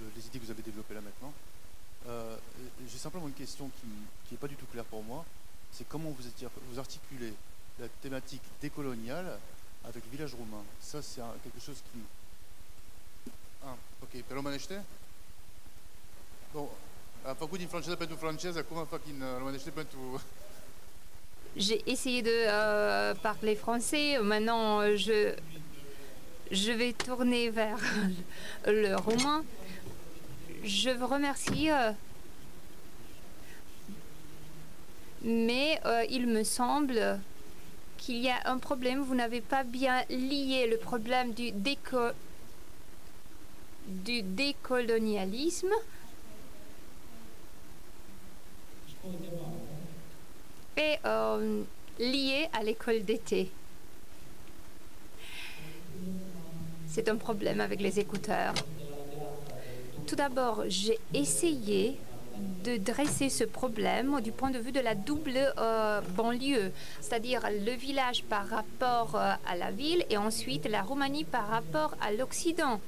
Speaker 9: le- les idées que vous avez développées là maintenant? Euh, J'ai simplement une question qui n'est pas du tout claire pour moi. C'est comment vous, vous articulez la thématique décoloniale avec le village roumain. Ça, c'est quelque chose qui... Ah, ok, Pero Manește Bon, Ha făcut din franceză pentru franceză, acum fac în uh, românește pentru...
Speaker 2: J'ai essayé de euh, parler français. Maintenant, euh, je, je vais tourner vers le roumain. Je vous remercie. euh, mais euh, il me semble qu'il y a un problème. Vous n'avez pas bien lié le problème du, déco- du décolonialisme et euh, lié à l'école d'été. C'est un problème avec les écouteurs. Tout d'abord, j'ai essayé de dresser ce problème du point de vue de la double euh, banlieue, c'est-à-dire le village par rapport euh, à la ville et ensuite la Roumanie par rapport à l'Occident.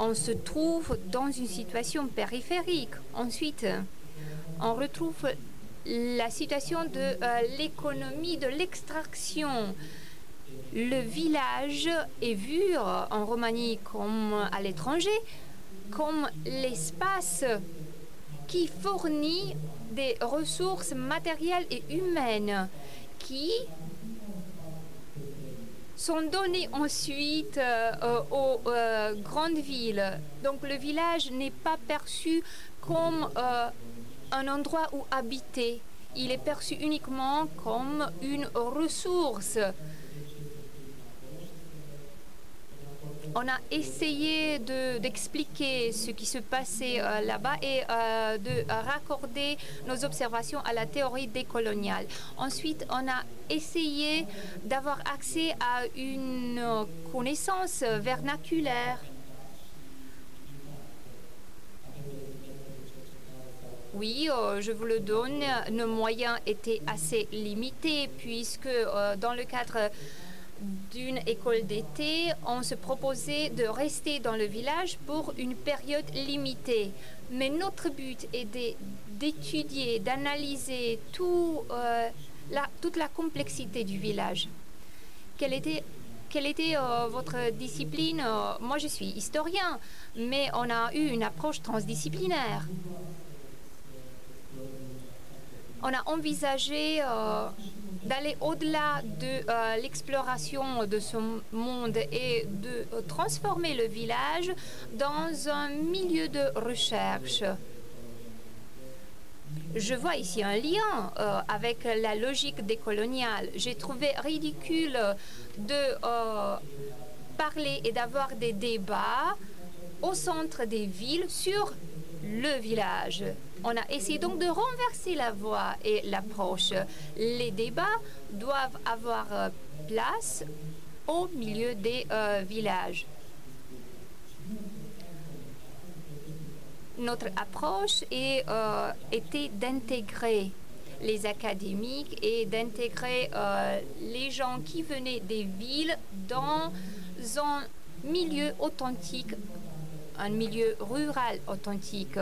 Speaker 2: On se trouve dans une situation périphérique. Ensuite, on retrouve la situation de euh, l'économie de l'extraction. Le village est vu en Roumanie comme à l'étranger comme l'espace qui fournit des ressources matérielles et humaines qui sont données ensuite euh, euh, aux euh, grandes villes. Donc le village n'est pas perçu comme un endroit où habiter. Il est perçu uniquement comme une ressource. On a essayé de- d'expliquer ce qui se passait euh, là-bas et euh, de raccorder nos observations à la théorie décoloniale. Ensuite, on a essayé d'avoir accès à une connaissance vernaculaire. Oui, euh, je vous le donne, nos moyens étaient assez limités puisque dans le cadre d'une école d'été, on se proposait de rester dans le village pour une période limitée. Mais notre but est d'étudier, d'analyser euh, toute la complexité du village. Quelle était, euh, votre discipline? Euh, Moi, je suis historien, mais on a eu une approche transdisciplinaire. On a envisagé d'aller au-delà de euh, l'exploration de ce monde et de euh, transformer le village dans un milieu de recherche. Je vois ici un lien euh, avec la logique décoloniale. J'ai trouvé ridicule de parler et d'avoir des débats au centre des villes sur le village. On a essayé donc de renverser la voie et l'approche. Les débats doivent avoir euh, place au milieu des euh, villages. Notre approche euh, était d'intégrer les académiques et d'intégrer les gens qui venaient des villes dans un milieu authentique, un milieu rural authentique.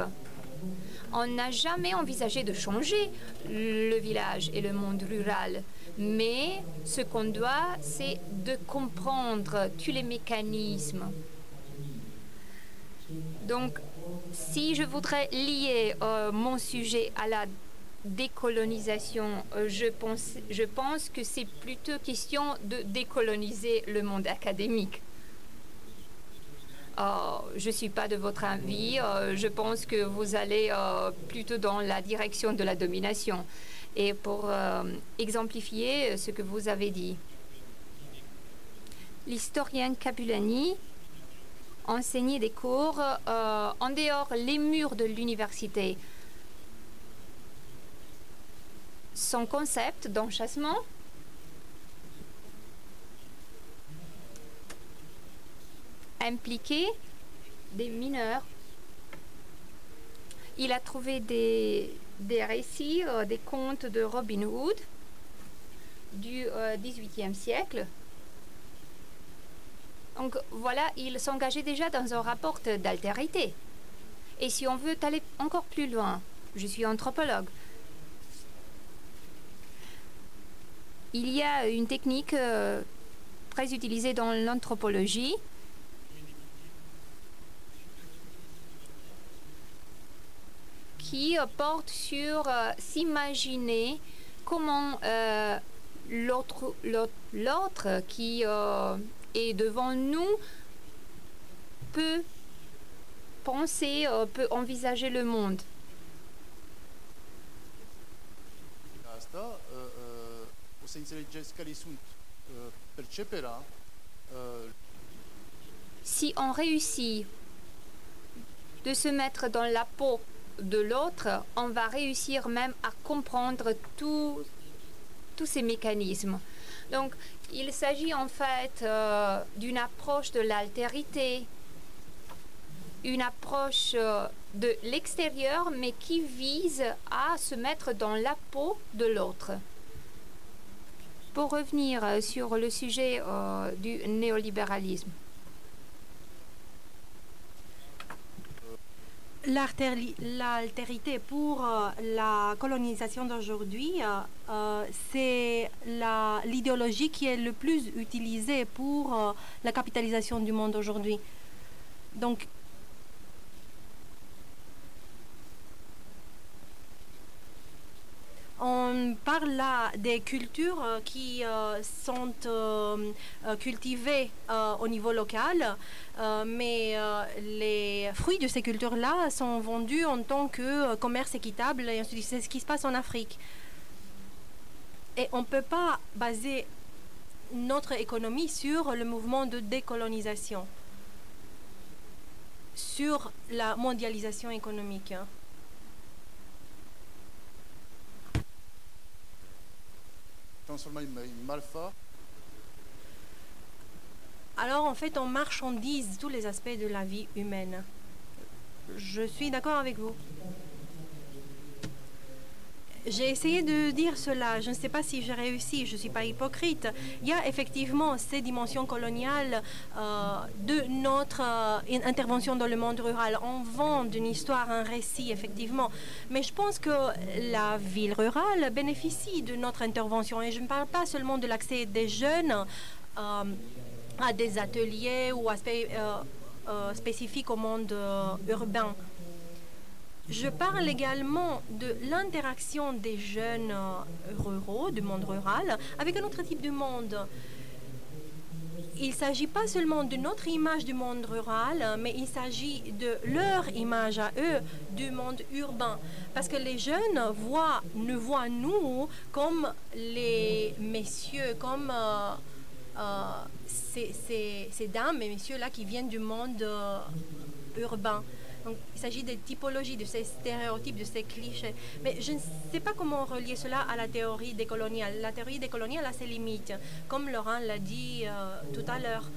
Speaker 2: On n'a jamais envisagé de changer le village et le monde rural, mais ce qu'on doit, c'est de comprendre tous les mécanismes. Donc, si je voudrais lier euh, mon sujet à la décolonisation, euh, je, pense, je pense que c'est plutôt question de décoloniser le monde académique. Euh, je ne suis pas de votre avis. euh, je pense que vous allez euh, plutôt dans la direction de la domination. Et pour exemplifier ce que vous avez dit, l'historien Capulani enseignait des cours en dehors les murs de l'université. Son concept d'enchassement impliquait des mineurs. Il a trouvé des, des récits, euh, des contes de Robin Hood du euh, XVIIIe siècle. Donc voilà, il s'engageait déjà dans un rapport d'altérité. Et si on veut aller encore plus loin, je suis anthropologue. Il y a une technique euh, très utilisée dans l'anthropologie qui porte sur euh, s'imaginer comment euh, l'autre, l'autre, l'autre qui euh, est devant nous peut penser, peut envisager le monde.
Speaker 9: Asta, uh, uh, o să înțelegeți care sunt perceperea uh,
Speaker 2: Si on réussit de se mettre dans la peau de l'autre, on va réussir même à comprendre tous ces mécanismes. Donc, il s'agit en fait euh, d'une approche de l'altérité, une approche euh, de l'extérieur, mais qui vise à se mettre dans la peau de l'autre. Pour revenir euh, sur le sujet du néolibéralisme.
Speaker 1: L'altérité pour euh, la colonisation d'aujourd'hui, euh, euh, c'est l'idéologie qui est le plus utilisée pour la capitalisation du monde aujourd'hui. Donc, on parle là des cultures euh, qui euh, sont euh, euh, cultivées euh, au niveau local, euh, mais euh, les fruits de ces cultures-là sont vendus en tant que euh, commerce équitable et. C'est ce qui se passe en Afrique. Et on ne peut pas baser notre économie sur le mouvement de décolonisation, sur la mondialisation économique.
Speaker 9: In malfa
Speaker 1: Alors en fait, on marchandise tous les aspects de la vie humaine. Je suis d'accord avec vous. J'ai essayé de dire cela. Je ne sais pas si j'ai réussi. Je ne suis pas hypocrite. Il y a effectivement ces dimensions coloniales euh, de notre euh, in- intervention dans le monde rural. On vend une histoire, un récit, effectivement. Mais je pense que la ville rurale bénéficie de notre intervention. Et je ne parle pas seulement de l'accès des jeunes. euh, à des ateliers ou aspects spécifiques au monde urbain. Je parle également de l'interaction des jeunes euh, ruraux, du monde rural, avec un autre type de monde. Il ne s'agit pas seulement de notre image du monde rural, mais il s'agit de leur image à eux du monde urbain. Parce que les jeunes voient, nous voient nous comme les messieurs, comme euh, euh, ces, ces- dames et messieurs-là qui viennent du monde urbain. Il s'agit des typologies, de ces stéréotypes, de ces clichés. Mais je ne sais pas comment relier cela à la théorie décoloniale. La théorie décoloniale a ses limites, comme Laurent l'a dit euh, tout à l'heure.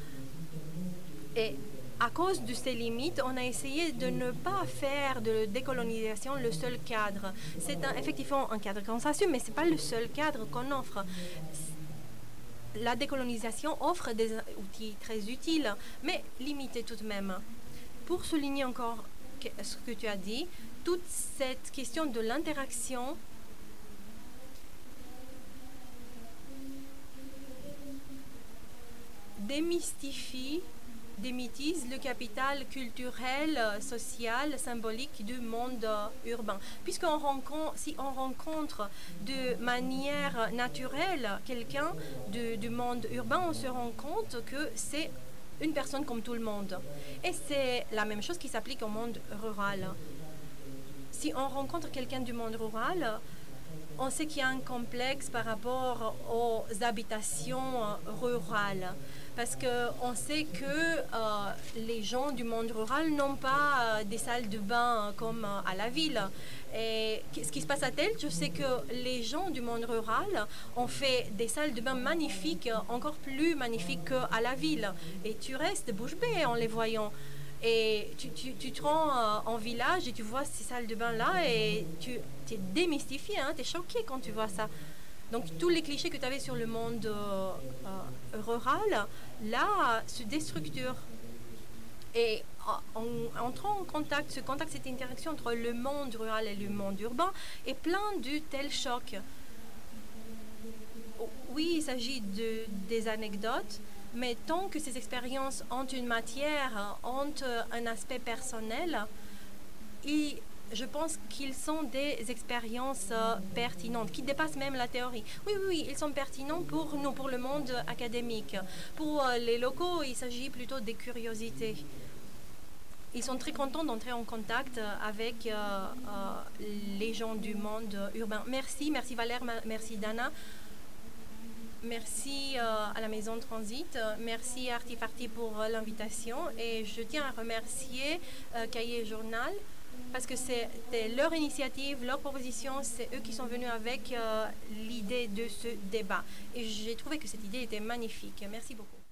Speaker 1: Et à cause de ces limites, on a essayé de ne pas faire de décolonisation le seul cadre. C'est effectivement un cadre qu'on mais ce n'est pas le seul cadre qu'on offre la décolonisation offre des outils très utiles, mais limités tout de même. Pour souligner encore ce que tu as dit, toute cette question de l'interaction démystifie, démythise le capital culturel, social, symbolique du monde urbain. Puisqu'on rencontre, si on rencontre de manière naturelle quelqu'un du monde urbain, on se rend compte que c'est une personne comme tout le monde. Et c'est la même chose qui s'applique au monde rural. Si on rencontre quelqu'un du monde rural, on sait qu'il y a un complexe par rapport aux habitations rurales. Parce qu'on sait que euh, les gens du monde rural n'ont pas euh, des salles de bain euh, comme à la ville. Et ce qui se passe à Tel, je sais que les gens du monde rural ont fait des salles de bain magnifiques, encore plus magnifiques qu'à la ville. Et tu restes bouche bée en les voyant. Et tu, tu, tu te rends en village et tu vois ces salles de bain-là et tu es démystifié, hein, tu es choqué quand tu vois ça. Donc tous les clichés que tu avais sur le monde rural, là, se déstructurent. Et en en entrant en contact, ce contact, cette interaction entre le monde rural et le monde urbain est plein de tels chocs. Oh, Oui, il s'agit de, des anecdotes, mais tant que ces expériences ont une matière, ont un aspect personnel, il je pense qu'ils sont des expériences euh, pertinentes, qui dépassent même la théorie. Oui, oui, oui, ils sont pertinents pour nous, pour le monde académique. Pour euh, les locaux, il s'agit plutôt des curiosités. Ils sont très contents d'entrer en contact avec euh, euh, les gens du monde urbain. Merci, merci Valère, merci Dana. Merci à la Maison Transit, merci Artifarti pour l'invitation et je tiens à remercier Cahier Journal parce que c'était leur initiative, leur proposition, c'est eux qui sont venus avec euh, l'idée de ce débat. Et j'ai trouvé que cette idée était magnifique. Merci beaucoup.